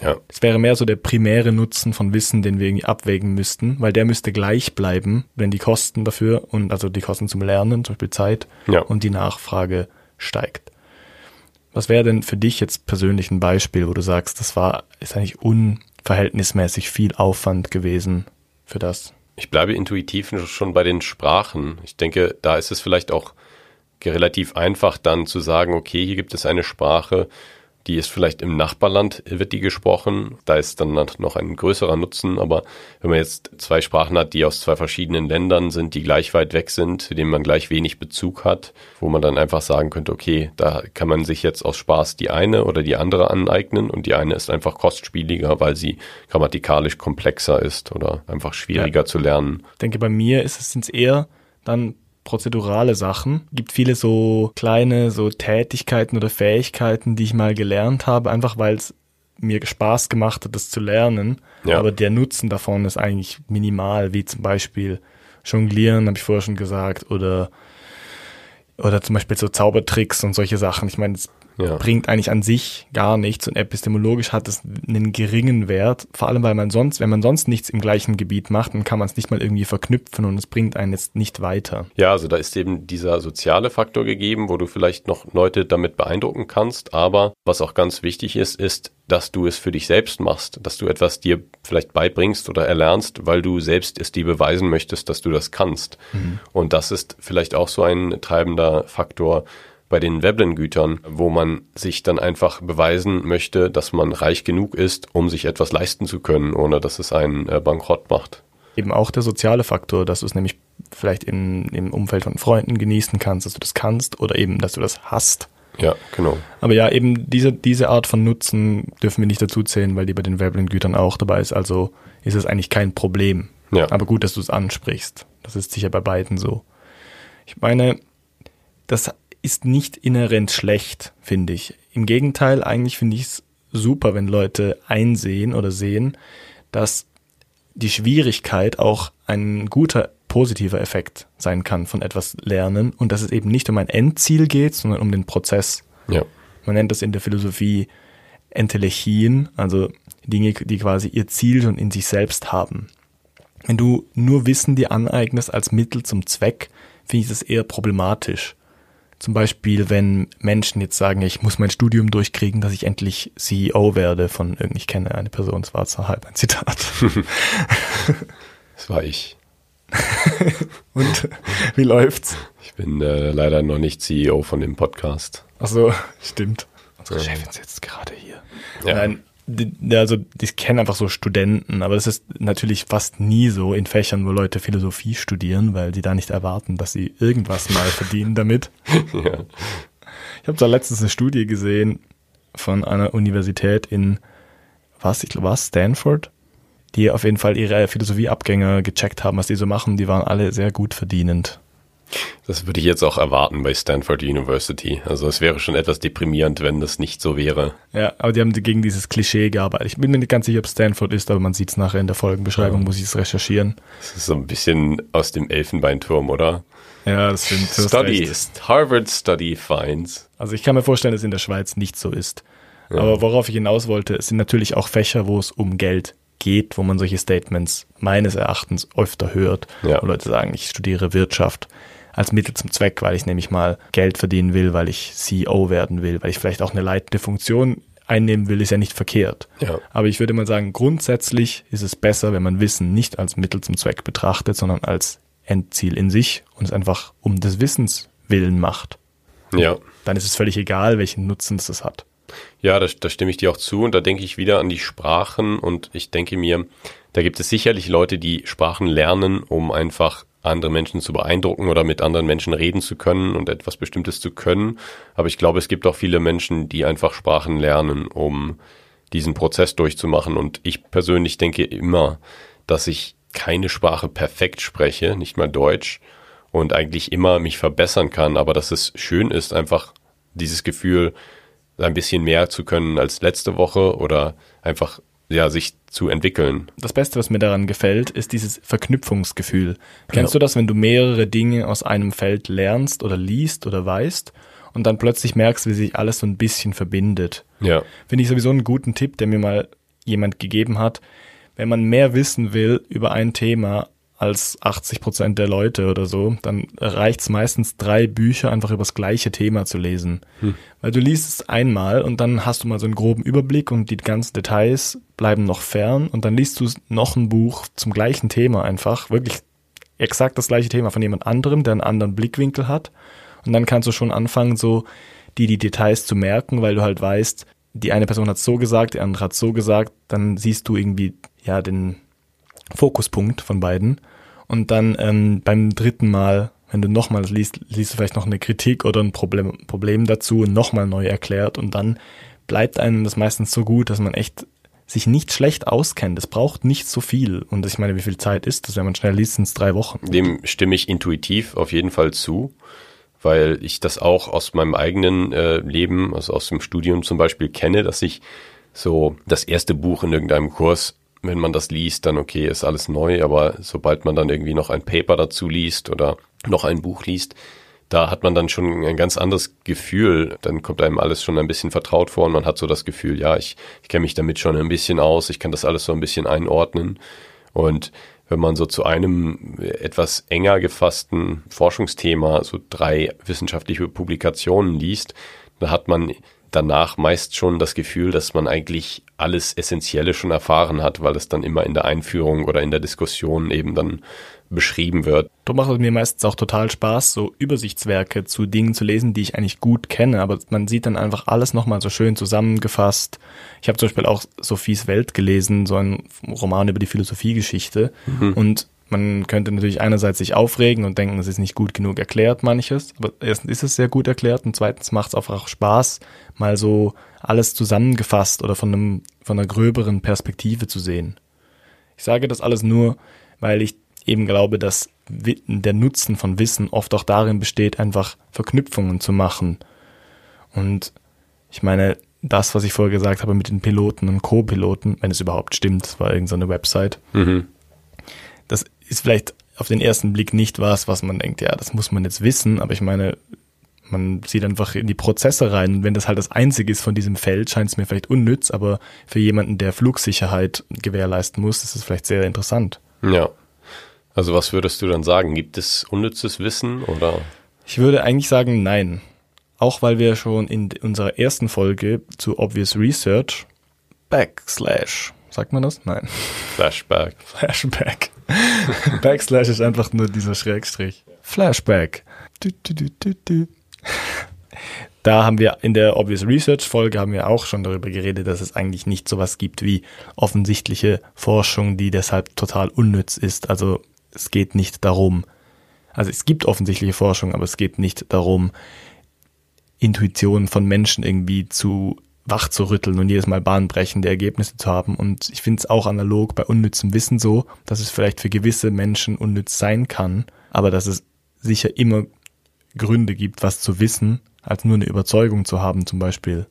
Ja. Es wäre mehr so der primäre Nutzen von Wissen, den wir irgendwie abwägen müssten, weil der müsste gleich bleiben, wenn die Kosten dafür und also die Kosten zum Lernen, zum Beispiel Zeit ja. und die Nachfrage steigt. Was wäre denn für dich jetzt persönlich ein Beispiel, wo du sagst, das war, ist eigentlich unverhältnismäßig viel Aufwand gewesen für das? Ich bleibe intuitiv schon bei den Sprachen. Ich denke, da ist es vielleicht auch relativ einfach dann zu sagen, okay, hier gibt es eine Sprache, die ist vielleicht im Nachbarland, wird die gesprochen. Da ist dann noch ein größerer Nutzen. Aber wenn man jetzt zwei Sprachen hat, die aus zwei verschiedenen Ländern sind, die gleich weit weg sind, zu denen man gleich wenig Bezug hat, wo man dann einfach sagen könnte, okay, da kann man sich jetzt aus Spaß die eine oder die andere aneignen und die eine ist einfach kostspieliger, weil sie grammatikalisch komplexer ist oder einfach schwieriger ja. zu lernen. Ich denke, bei mir ist es eher dann prozedurale Sachen. Gibt viele so kleine so Tätigkeiten oder Fähigkeiten, die ich mal gelernt habe, einfach weil es mir Spaß gemacht hat, das zu lernen. Ja. Aber der Nutzen davon ist eigentlich minimal, wie zum Beispiel Jonglieren, habe ich vorher schon gesagt, oder oder zum Beispiel so Zaubertricks und solche Sachen. Ich meine, es Ja. bringt eigentlich an sich gar nichts und epistemologisch hat es einen geringen Wert, vor allem weil man sonst, wenn man sonst nichts im gleichen Gebiet macht, dann kann man es nicht mal irgendwie verknüpfen und es bringt einen jetzt nicht weiter. Ja, also da ist eben dieser soziale Faktor gegeben, wo du vielleicht noch Leute damit beeindrucken kannst. Aber was auch ganz wichtig ist, ist, dass du es für dich selbst machst, dass du etwas dir vielleicht beibringst oder erlernst, weil du selbst es dir beweisen möchtest, dass du das kannst. Und das ist vielleicht auch so ein treibender Faktor bei den Veblen-Gütern, wo man sich dann einfach beweisen möchte, dass man reich genug ist, um sich etwas leisten zu können, ohne dass es einen äh, bankrott macht. Eben auch der soziale Faktor, dass du es nämlich vielleicht in, im Umfeld von Freunden genießen kannst, dass du das kannst oder eben, dass du das hast. Ja, genau. Aber ja, eben diese, diese Art von Nutzen dürfen wir nicht dazu zählen, weil die bei den Veblen-Gütern auch dabei ist. Also ist es eigentlich kein Problem. Ja. Aber gut, dass du es ansprichst. Das ist sicher bei beiden so. Ich meine, das ist nicht inhärent schlecht, finde ich. Im Gegenteil, eigentlich finde ich es super, wenn Leute einsehen oder sehen, dass die Schwierigkeit auch ein guter positiver Effekt sein kann von etwas lernen und dass es eben nicht um ein Endziel geht, sondern um den Prozess. Ja. Man nennt das in der Philosophie Entelechien, also Dinge, die quasi ihr Ziel schon in sich selbst haben. Wenn du nur Wissen dir aneignest als Mittel zum Zweck, finde ich das eher problematisch. Zum Beispiel, wenn Menschen jetzt sagen, ich muss mein Studium durchkriegen, dass ich endlich CEO werde von irgend, ich kenne eine Person, es war zwar halb ein Zitat. Das war ich. <laughs> Und wie läuft's? Ich bin äh, leider noch nicht CEO von dem Podcast. Ach so, stimmt. Unsere Chefin sitzt gerade hier. Ja. Nein, also ich kenne einfach so Studenten, aber das ist natürlich fast nie so in Fächern, wo Leute Philosophie studieren, weil sie da nicht erwarten, dass sie irgendwas mal verdienen damit. <laughs> ja. Ich habe da letztens eine Studie gesehen von einer Universität in was, ich glaube, was, Stanford, die auf jeden Fall ihre Philosophieabgänger gecheckt haben, was die so machen. Die waren alle sehr gut verdienend. Das würde ich jetzt auch erwarten bei Stanford University. Also es wäre schon etwas deprimierend, wenn das nicht so wäre. Ja, aber die haben gegen dieses Klischee gearbeitet. Ich bin mir nicht ganz sicher, ob Stanford ist, aber man sieht es nachher in der Folgenbeschreibung, muss ich es recherchieren. Das ist so ein bisschen aus dem Elfenbeinturm, oder? Ja, das stimmt. hast Study. Harvard Study finds. Also ich kann mir vorstellen, dass es in der Schweiz nicht so ist. Aber worauf ich hinaus wollte, es sind natürlich auch Fächer, wo es um Geld geht, wo man solche Statements meines Erachtens öfter hört. Ja. Wo Leute sagen, ich studiere Wirtschaft als Mittel zum Zweck, weil ich nämlich mal Geld verdienen will, weil ich CEO werden will, weil ich vielleicht auch eine leitende Funktion einnehmen will, ist ja nicht verkehrt. Ja. Aber ich würde mal sagen, grundsätzlich ist es besser, wenn man Wissen nicht als Mittel zum Zweck betrachtet, sondern als Endziel in sich und es einfach um des Wissens willen macht. Ja. Dann ist es völlig egal, welchen Nutzen es hat. Ja, da, da stimme ich dir auch zu und da denke ich wieder an die Sprachen und ich denke mir, da gibt es sicherlich Leute, die Sprachen lernen, um einfach andere Menschen zu beeindrucken oder mit anderen Menschen reden zu können und etwas Bestimmtes zu können. Aber ich glaube, es gibt auch viele Menschen, die einfach Sprachen lernen, um diesen Prozess durchzumachen. Und ich persönlich denke immer, dass ich keine Sprache perfekt spreche, nicht mal Deutsch, und eigentlich immer mich verbessern kann, aber dass es schön ist, einfach dieses Gefühl, ein bisschen mehr zu können als letzte Woche oder einfach ja sich zu entwickeln. Das Beste, was mir daran gefällt, ist dieses Verknüpfungsgefühl. Kennst du das, wenn du mehrere Dinge aus einem Feld lernst oder liest oder weißt und dann plötzlich merkst, wie sich alles so ein bisschen verbindet? Ja, Finde ich sowieso einen guten Tipp, der mir mal jemand gegeben hat. Wenn man mehr wissen will über ein Thema als 80 Prozent der Leute oder so, dann reicht es meistens drei Bücher einfach über das gleiche Thema zu lesen. Weil du liest es einmal und dann hast du mal so einen groben Überblick und die ganzen Details bleiben noch fern und dann liest du noch ein Buch zum gleichen Thema einfach, wirklich exakt das gleiche Thema von jemand anderem, der einen anderen Blickwinkel hat. Und dann kannst du schon anfangen, so die, die Details zu merken, weil du halt weißt, die eine Person hat so gesagt, die andere hat so gesagt, dann siehst du irgendwie, ja, den Fokuspunkt von beiden. Und dann ähm, beim dritten Mal, wenn du nochmal liest, liest du vielleicht noch eine Kritik oder ein Problem, Problem dazu und nochmal neu erklärt und dann bleibt einem das meistens so gut, dass man echt sich nicht schlecht auskennt. Es braucht nicht so viel. Und ich meine, wie viel Zeit ist das, wenn man schnell liest, sind es drei Wochen. Dem stimme ich intuitiv auf jeden Fall zu, weil ich das auch aus meinem eigenen äh, Leben, also aus dem Studium zum Beispiel kenne, dass ich so das erste Buch in irgendeinem Kurs, wenn man das liest, dann okay, ist alles neu, aber sobald man dann irgendwie noch ein Paper dazu liest oder noch ein Buch liest, da hat man dann schon ein ganz anderes Gefühl. Dann kommt einem alles schon ein bisschen vertraut vor und man hat so das Gefühl, ja, ich, ich kenne mich damit schon ein bisschen aus, ich kann das alles so ein bisschen einordnen. Und wenn man so zu einem etwas enger gefassten Forschungsthema so drei wissenschaftliche Publikationen liest, da hat man danach meist schon das Gefühl, dass man eigentlich alles Essentielle schon erfahren hat, weil es dann immer in der Einführung oder in der Diskussion eben dann beschrieben wird. Darum macht es mir meistens auch total Spaß, so Übersichtswerke zu Dingen zu lesen, die ich eigentlich gut kenne, aber man sieht dann einfach alles nochmal so schön zusammengefasst. Ich habe zum Beispiel auch Sophies Welt gelesen, so ein Roman über die Philosophiegeschichte mhm. und man könnte natürlich einerseits sich aufregen und denken, es ist nicht gut genug erklärt, manches, aber erstens ist es sehr gut erklärt und zweitens macht es einfach auch Spaß, mal so alles zusammengefasst oder von einem, von einer gröberen Perspektive zu sehen. Ich sage das alles nur, weil ich eben glaube, dass der Nutzen von Wissen oft auch darin besteht, einfach Verknüpfungen zu machen. Und ich meine, das, was ich vorher gesagt habe mit den Piloten und Co-Piloten, wenn es überhaupt stimmt, das war irgendeine Website, mhm. das ist vielleicht auf den ersten Blick nicht was, was man denkt, ja, das muss man jetzt wissen, aber ich meine, man sieht einfach in die Prozesse rein. Und wenn das halt das einzige ist von diesem Feld, scheint es mir vielleicht unnütz, aber für jemanden, der Flugsicherheit gewährleisten muss, ist es vielleicht sehr interessant. Ja, also was würdest du dann sagen? Gibt es unnützes Wissen oder? Ich würde eigentlich sagen, nein. Auch weil wir schon in unserer ersten Folge zu Obvious Research Backslash, sagt man das? Nein. Flashback. <laughs> Flashback. Backslash ist einfach nur dieser Schrägstrich. Flashback. Du, du, du, da haben wir in der Obvious Research Folge haben wir auch schon darüber geredet, dass es eigentlich nicht sowas gibt wie offensichtliche Forschung, die deshalb total unnütz ist. Also es geht nicht darum, also es gibt offensichtliche Forschung, aber es geht nicht darum, Intuitionen von Menschen irgendwie zu wach zu rütteln und jedes Mal bahnbrechende Ergebnisse zu haben. Und ich finde es auch analog bei unnützem Wissen so, dass es vielleicht für gewisse Menschen unnütz sein kann, aber dass es sicher immer Gründe gibt, was zu wissen, als nur eine Überzeugung zu haben zum Beispiel.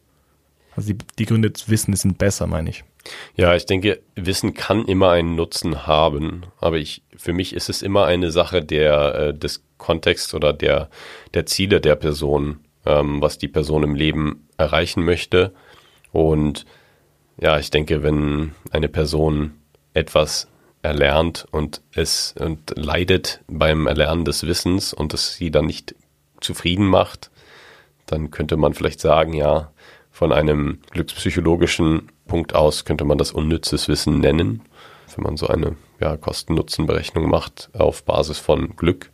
Also die, die Gründe zu wissen sind besser, meine ich. Ja, ich denke, Wissen kann immer einen Nutzen haben, aber ich, für mich ist es immer eine Sache der, äh, des Kontexts oder der, der Ziele der Person, ähm, was die Person im Leben erreichen möchte. Und ja, ich denke, wenn eine Person etwas erlernt und es und leidet beim Erlernen des Wissens und es sie dann nicht zufrieden macht, dann könnte man vielleicht sagen, ja, von einem glückspsychologischen Punkt aus könnte man das unnützes Wissen nennen, wenn man so eine ja, Kosten-Nutzen-Berechnung macht auf Basis von Glück.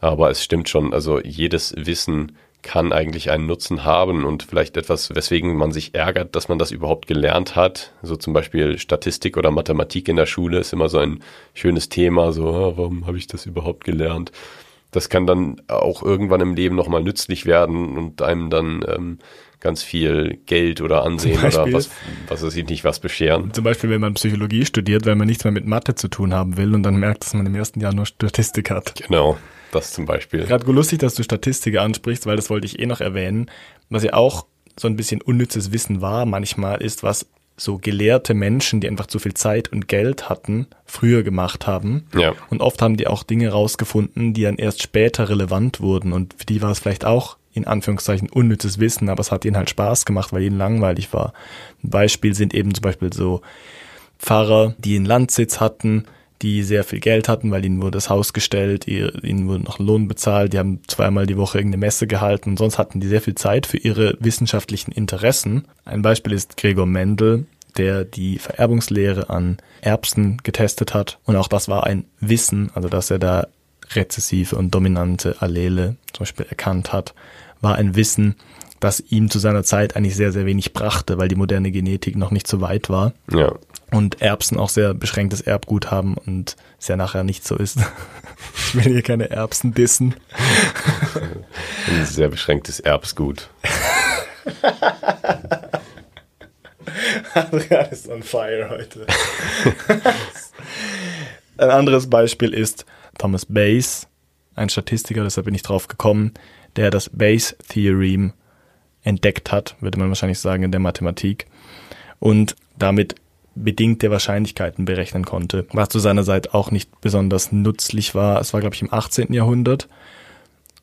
Aber es stimmt schon, also jedes Wissen kann eigentlich einen Nutzen haben und vielleicht etwas, weswegen man sich ärgert, dass man das überhaupt gelernt hat. So zum Beispiel Statistik oder Mathematik in der Schule ist immer so ein schönes Thema, so, ah, warum habe ich das überhaupt gelernt? Das kann dann auch irgendwann im Leben nochmal nützlich werden und einem dann ähm, ganz viel Geld oder Ansehen Beispiel, oder was, was weiß ich nicht, was bescheren. Zum Beispiel, wenn man Psychologie studiert, weil man nichts mehr mit Mathe zu tun haben will und dann merkt, dass man im ersten Jahr nur Statistik hat. Genau, das zum Beispiel. Gerade lustig, dass du Statistik ansprichst, weil das wollte ich eh noch erwähnen. Was ja auch so ein bisschen unnützes Wissen war manchmal, ist, was so gelehrte Menschen, die einfach zu viel Zeit und Geld hatten, früher gemacht haben. Ja. Und oft haben die auch Dinge rausgefunden, die dann erst später relevant wurden. Und für die war es vielleicht auch in Anführungszeichen unnützes Wissen, aber es hat ihnen halt Spaß gemacht, weil ihnen langweilig war. Ein Beispiel sind eben zum Beispiel so Pfarrer, die einen Landsitz hatten, die sehr viel Geld hatten, weil ihnen wurde das Haus gestellt, ihnen wurde noch Lohn bezahlt, die haben zweimal die Woche irgendeine Messe gehalten und sonst hatten die sehr viel Zeit für ihre wissenschaftlichen Interessen. Ein Beispiel ist Gregor Mendel, der die Vererbungslehre an Erbsen getestet hat und auch das war ein Wissen, also dass er da rezessive und dominante Allele zum Beispiel erkannt hat war ein Wissen, das ihm zu seiner Zeit eigentlich sehr, sehr wenig brachte, weil die moderne Genetik noch nicht so weit war. Ja. Und Erbsen auch sehr beschränktes Erbgut haben und es ja nachher nicht so ist. <laughs> ich will hier keine Erbsen dissen. <laughs> Ein sehr beschränktes Erbsgut. <laughs> Adrian ist on fire heute. <laughs> ein anderes Beispiel ist Thomas Bayes, ein Statistiker, deshalb bin ich drauf gekommen, der das Bayes Theorem entdeckt hat, würde man wahrscheinlich sagen, in der Mathematik. Und damit bedingte Wahrscheinlichkeiten berechnen konnte, was zu seiner Zeit auch nicht besonders nützlich war. Es war, glaube ich, im 18. Jahrhundert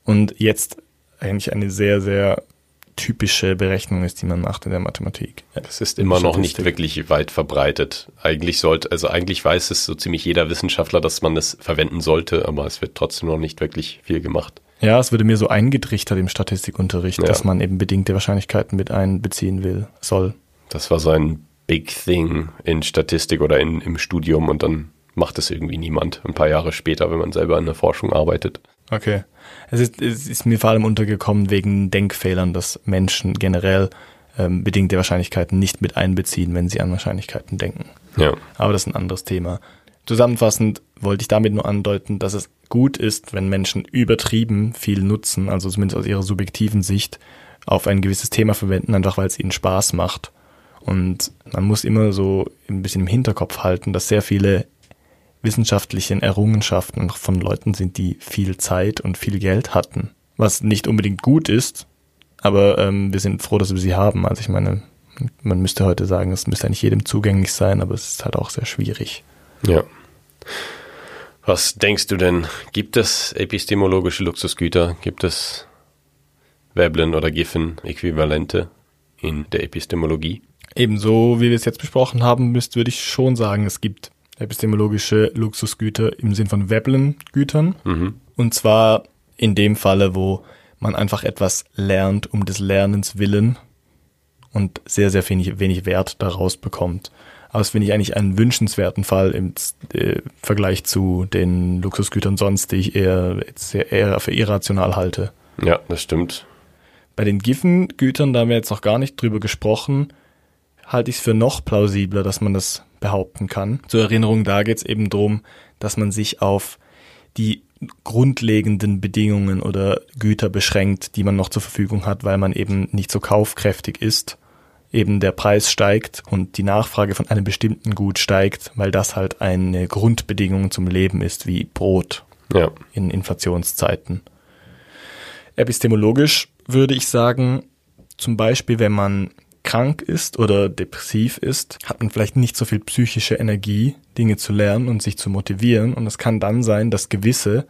und jetzt eigentlich eine sehr, sehr typische Berechnung ist, die man macht in der Mathematik. Das ist immer noch nicht wirklich weit verbreitet. Eigentlich sollte, also eigentlich weiß es so ziemlich jeder Wissenschaftler, dass man es verwenden sollte, aber es wird trotzdem noch nicht wirklich viel gemacht. Ja, es wurde mir so eingetrichtert im Statistikunterricht, ja. dass man eben bedingte Wahrscheinlichkeiten mit einbeziehen will, soll. Das war so ein Big Thing in Statistik oder in, im Studium und dann macht es irgendwie niemand ein paar Jahre später, wenn man selber in der Forschung arbeitet. Okay. Es ist, es ist mir vor allem untergekommen wegen Denkfehlern, dass Menschen generell ähm, bedingte Wahrscheinlichkeiten nicht mit einbeziehen, wenn sie an Wahrscheinlichkeiten denken. Ja. Aber das ist ein anderes Thema. Zusammenfassend wollte ich damit nur andeuten, dass es gut ist, wenn Menschen übertrieben viel nutzen, also zumindest aus ihrer subjektiven Sicht, auf ein gewisses Thema verwenden, einfach weil es ihnen Spaß macht und man muss immer so ein bisschen im Hinterkopf halten, dass sehr viele wissenschaftliche Errungenschaften von Leuten sind, die viel Zeit und viel Geld hatten. Was nicht unbedingt gut ist, aber ähm, wir sind froh, dass wir sie haben. Also ich meine, man müsste heute sagen, es müsste nicht jedem zugänglich sein, aber es ist halt auch sehr schwierig. Ja. Was denkst du denn? Gibt es epistemologische Luxusgüter? Gibt es Veblen oder Giffen-Äquivalente in der Epistemologie? Ebenso, wie wir es jetzt besprochen haben, müsst, würde ich schon sagen, es gibt epistemologische Luxusgüter im Sinn von Veblen-Gütern. Mhm. Und zwar in dem Falle, wo man einfach etwas lernt um des Lernens willen und sehr, sehr wenig, wenig Wert daraus bekommt. Aber das finde ich eigentlich einen wünschenswerten Fall im äh, Vergleich zu den Luxusgütern sonst, die ich eher, eher für irrational halte. Ja, das stimmt. Bei den Giffen-Gütern, da haben wir jetzt noch gar nicht drüber gesprochen, halte ich es für noch plausibler, dass man das behaupten kann. Zur Erinnerung, da geht es eben darum, dass man sich auf die grundlegenden Bedingungen oder Güter beschränkt, die man noch zur Verfügung hat, weil man eben nicht so kaufkräftig ist. Eben der Preis steigt und die Nachfrage von einem bestimmten Gut steigt, weil das halt eine Grundbedingung zum Leben ist, wie Brot ja. in Inflationszeiten. Epistemologisch würde ich sagen, zum Beispiel, wenn man krank ist oder depressiv ist, hat man vielleicht nicht so viel psychische Energie, Dinge zu lernen und sich zu motivieren. Und es kann dann sein, dass gewisse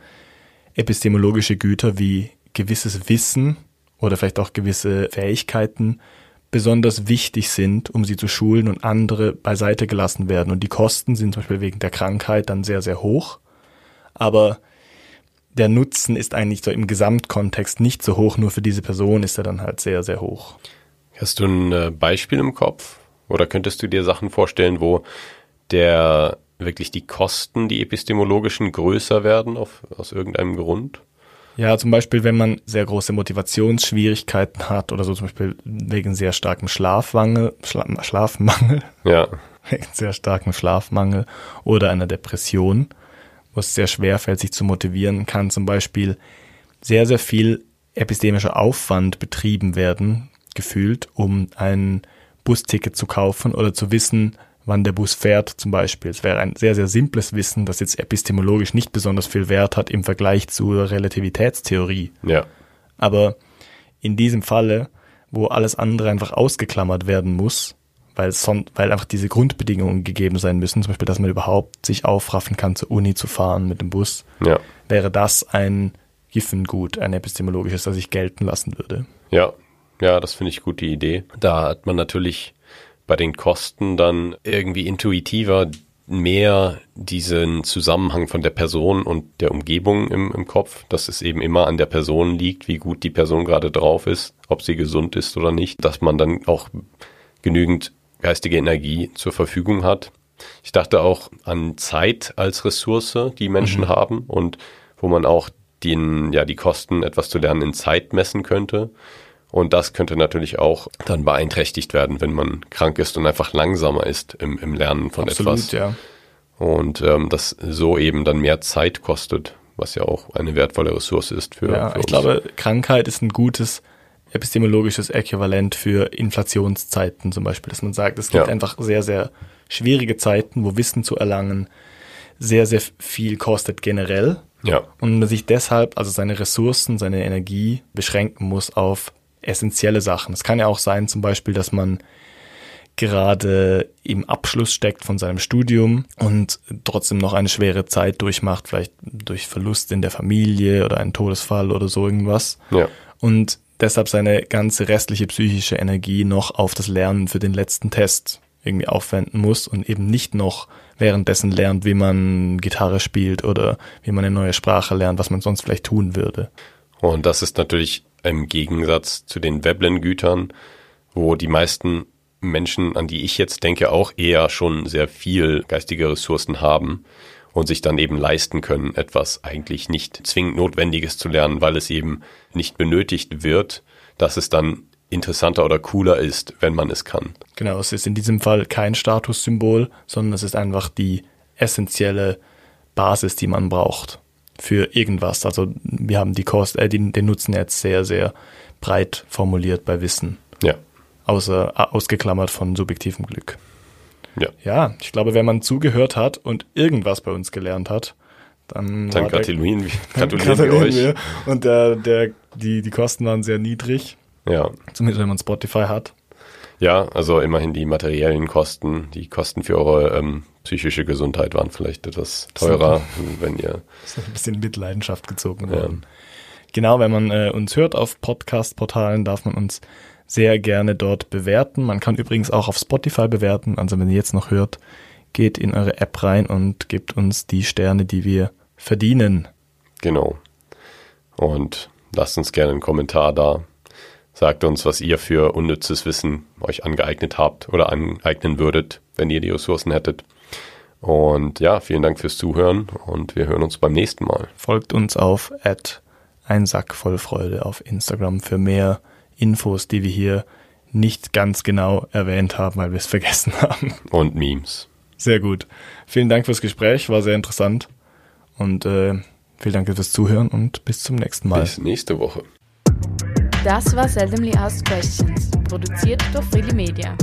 epistemologische Güter wie gewisses Wissen oder vielleicht auch gewisse Fähigkeiten besonders wichtig sind, um sie zu schulen und andere beiseite gelassen werden. Und die Kosten sind zum Beispiel wegen der Krankheit dann sehr, sehr hoch. Aber der Nutzen ist eigentlich so im Gesamtkontext nicht so hoch, nur für diese Person ist er dann halt sehr, sehr hoch. Hast du ein äh, Beispiel im Kopf? Oder könntest du dir Sachen vorstellen, wo der wirklich die Kosten, die epistemologischen, größer werden auf, aus irgendeinem Grund? Ja, zum Beispiel, wenn man sehr große Motivationsschwierigkeiten hat oder so zum Beispiel wegen sehr starkem Schlafmangel, Schla Schlafmangel. Ja. <laughs> Wegen sehr starkem Schlafmangel oder einer Depression, wo es sehr schwer fällt, sich zu motivieren, kann zum Beispiel sehr, sehr viel epistemischer Aufwand betrieben werden, gefühlt, um ein Busticket zu kaufen oder zu wissen, wann der Bus fährt zum Beispiel. Es wäre ein sehr, sehr simples Wissen, das jetzt epistemologisch nicht besonders viel Wert hat im Vergleich zur Relativitätstheorie. Ja. Aber in diesem Falle, wo alles andere einfach ausgeklammert werden muss, weil, son weil einfach diese Grundbedingungen gegeben sein müssen, zum Beispiel, dass man überhaupt sich aufraffen kann, zur Uni zu fahren mit dem Bus, ja. wäre das ein Giffengut, ein epistemologisches, das ich gelten lassen würde. Ja, ja, das finde ich gute Idee. Da hat man natürlich bei den Kosten dann irgendwie intuitiver mehr diesen Zusammenhang von der Person und der Umgebung im, im Kopf, dass es eben immer an der Person liegt, wie gut die Person gerade drauf ist, ob sie gesund ist oder nicht, dass man dann auch genügend geistige Energie zur Verfügung hat. Ich dachte auch an Zeit als Ressource, die Menschen mhm. haben und wo man auch den, ja, die Kosten, etwas zu lernen, in Zeit messen könnte. Und das könnte natürlich auch dann beeinträchtigt werden, wenn man krank ist und einfach langsamer ist im, im Lernen von Absolut, etwas. Ja. Und ähm, das so eben dann mehr Zeit kostet, was ja auch eine wertvolle Ressource ist für, ja, für ich glaube, Krankheit ist ein gutes epistemologisches Äquivalent für Inflationszeiten zum Beispiel, dass man sagt, es gibt Ja. einfach sehr, sehr schwierige Zeiten, wo Wissen zu erlangen sehr, sehr viel kostet generell Ja, und man sich deshalb, also seine Ressourcen, seine Energie beschränken muss auf essentielle Sachen. Es kann ja auch sein, zum Beispiel, dass man gerade im Abschluss steckt von seinem Studium und trotzdem noch eine schwere Zeit durchmacht, vielleicht durch Verlust in der Familie oder einen Todesfall oder so irgendwas. ja, Und deshalb seine ganze restliche psychische Energie noch auf das Lernen für den letzten Test irgendwie aufwenden muss und eben nicht noch währenddessen lernt, wie man Gitarre spielt oder wie man eine neue Sprache lernt, was man sonst vielleicht tun würde. Und das ist natürlich im Gegensatz zu den Veblen-Gütern, wo die meisten Menschen, an die ich jetzt denke, auch eher schon sehr viel geistige Ressourcen haben und sich dann eben leisten können, etwas eigentlich nicht zwingend Notwendiges zu lernen, weil es eben nicht benötigt wird, dass es dann interessanter oder cooler ist, wenn man es kann. Genau, es ist in diesem Fall kein Statussymbol, sondern es ist einfach die essentielle Basis, die man braucht für irgendwas. Also wir haben die Kost, äh, den, den Nutzen jetzt sehr, sehr breit formuliert bei Wissen, Ja, außer äh, ausgeklammert von subjektivem Glück. ja. Ja, ich glaube, wenn man zugehört hat und irgendwas bei uns gelernt hat, dann, Dann gratulieren, wir- dann <laughs> gratulieren wir gratulieren euch. wir. Und der, der, die, die Kosten waren sehr niedrig, Ja. zumindest wenn man Spotify hat. Ja, also immerhin die materiellen Kosten, die Kosten für eure ähm, psychische Gesundheit waren vielleicht etwas teurer, wenn ihr ist ein bisschen Mitleidenschaft gezogen worden. Genau, wenn man äh, uns hört auf Podcast-Portalen, darf man uns sehr gerne dort bewerten. Man kann übrigens auch auf Spotify bewerten. Also wenn ihr jetzt noch hört, geht in eure App rein und gebt uns die Sterne, die wir verdienen. Genau. Und lasst uns gerne einen Kommentar da. Sagt uns, was ihr für unnützes Wissen euch angeeignet habt oder aneignen würdet, wenn ihr die Ressourcen hättet. Und ja, vielen Dank fürs Zuhören und wir hören uns beim nächsten Mal. Folgt uns auf at ein Sack voll Freude auf Instagram für mehr Infos, die wir hier nicht ganz genau erwähnt haben, weil wir es <laughs> vergessen haben. Und Memes. Sehr gut. Vielen Dank fürs Gespräch, war sehr interessant. Und äh, vielen Dank fürs Zuhören und bis zum nächsten Mal. Bis nächste Woche. Das war Seldomly Asked Questions, produziert durch Freely Media.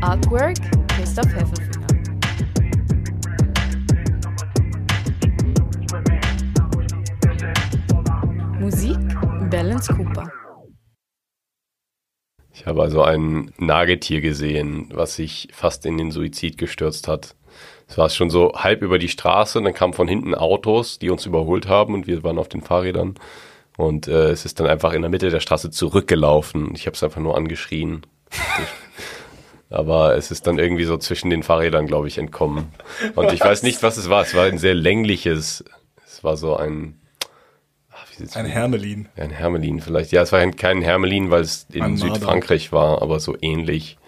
Artwork Christoph Heffelfinger. Musik Balance Cooper. Ich habe also ein Nagetier gesehen, was sich fast in den Suizid gestürzt hat. Es war schon so halb über die Straße und dann kamen von hinten Autos, die uns überholt haben und wir waren auf den Fahrrädern. Und äh, es ist dann einfach in der Mitte der Straße zurückgelaufen. Ich habe es einfach nur angeschrien. <laughs> Aber es ist dann irgendwie so zwischen den Fahrrädern, glaube ich, entkommen. Und ich weiß nicht, was es war. Es war ein sehr längliches, es war so ein... Ein? Hermelin. Ein Hermelin vielleicht. Ja, es war ein- kein Hermelin, weil es in Marder. Südfrankreich war, aber so ähnlich.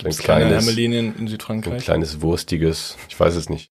So ein kleines, Hermelin in, in ein Südfrankreich? kleines wurstiges. Ich weiß es nicht.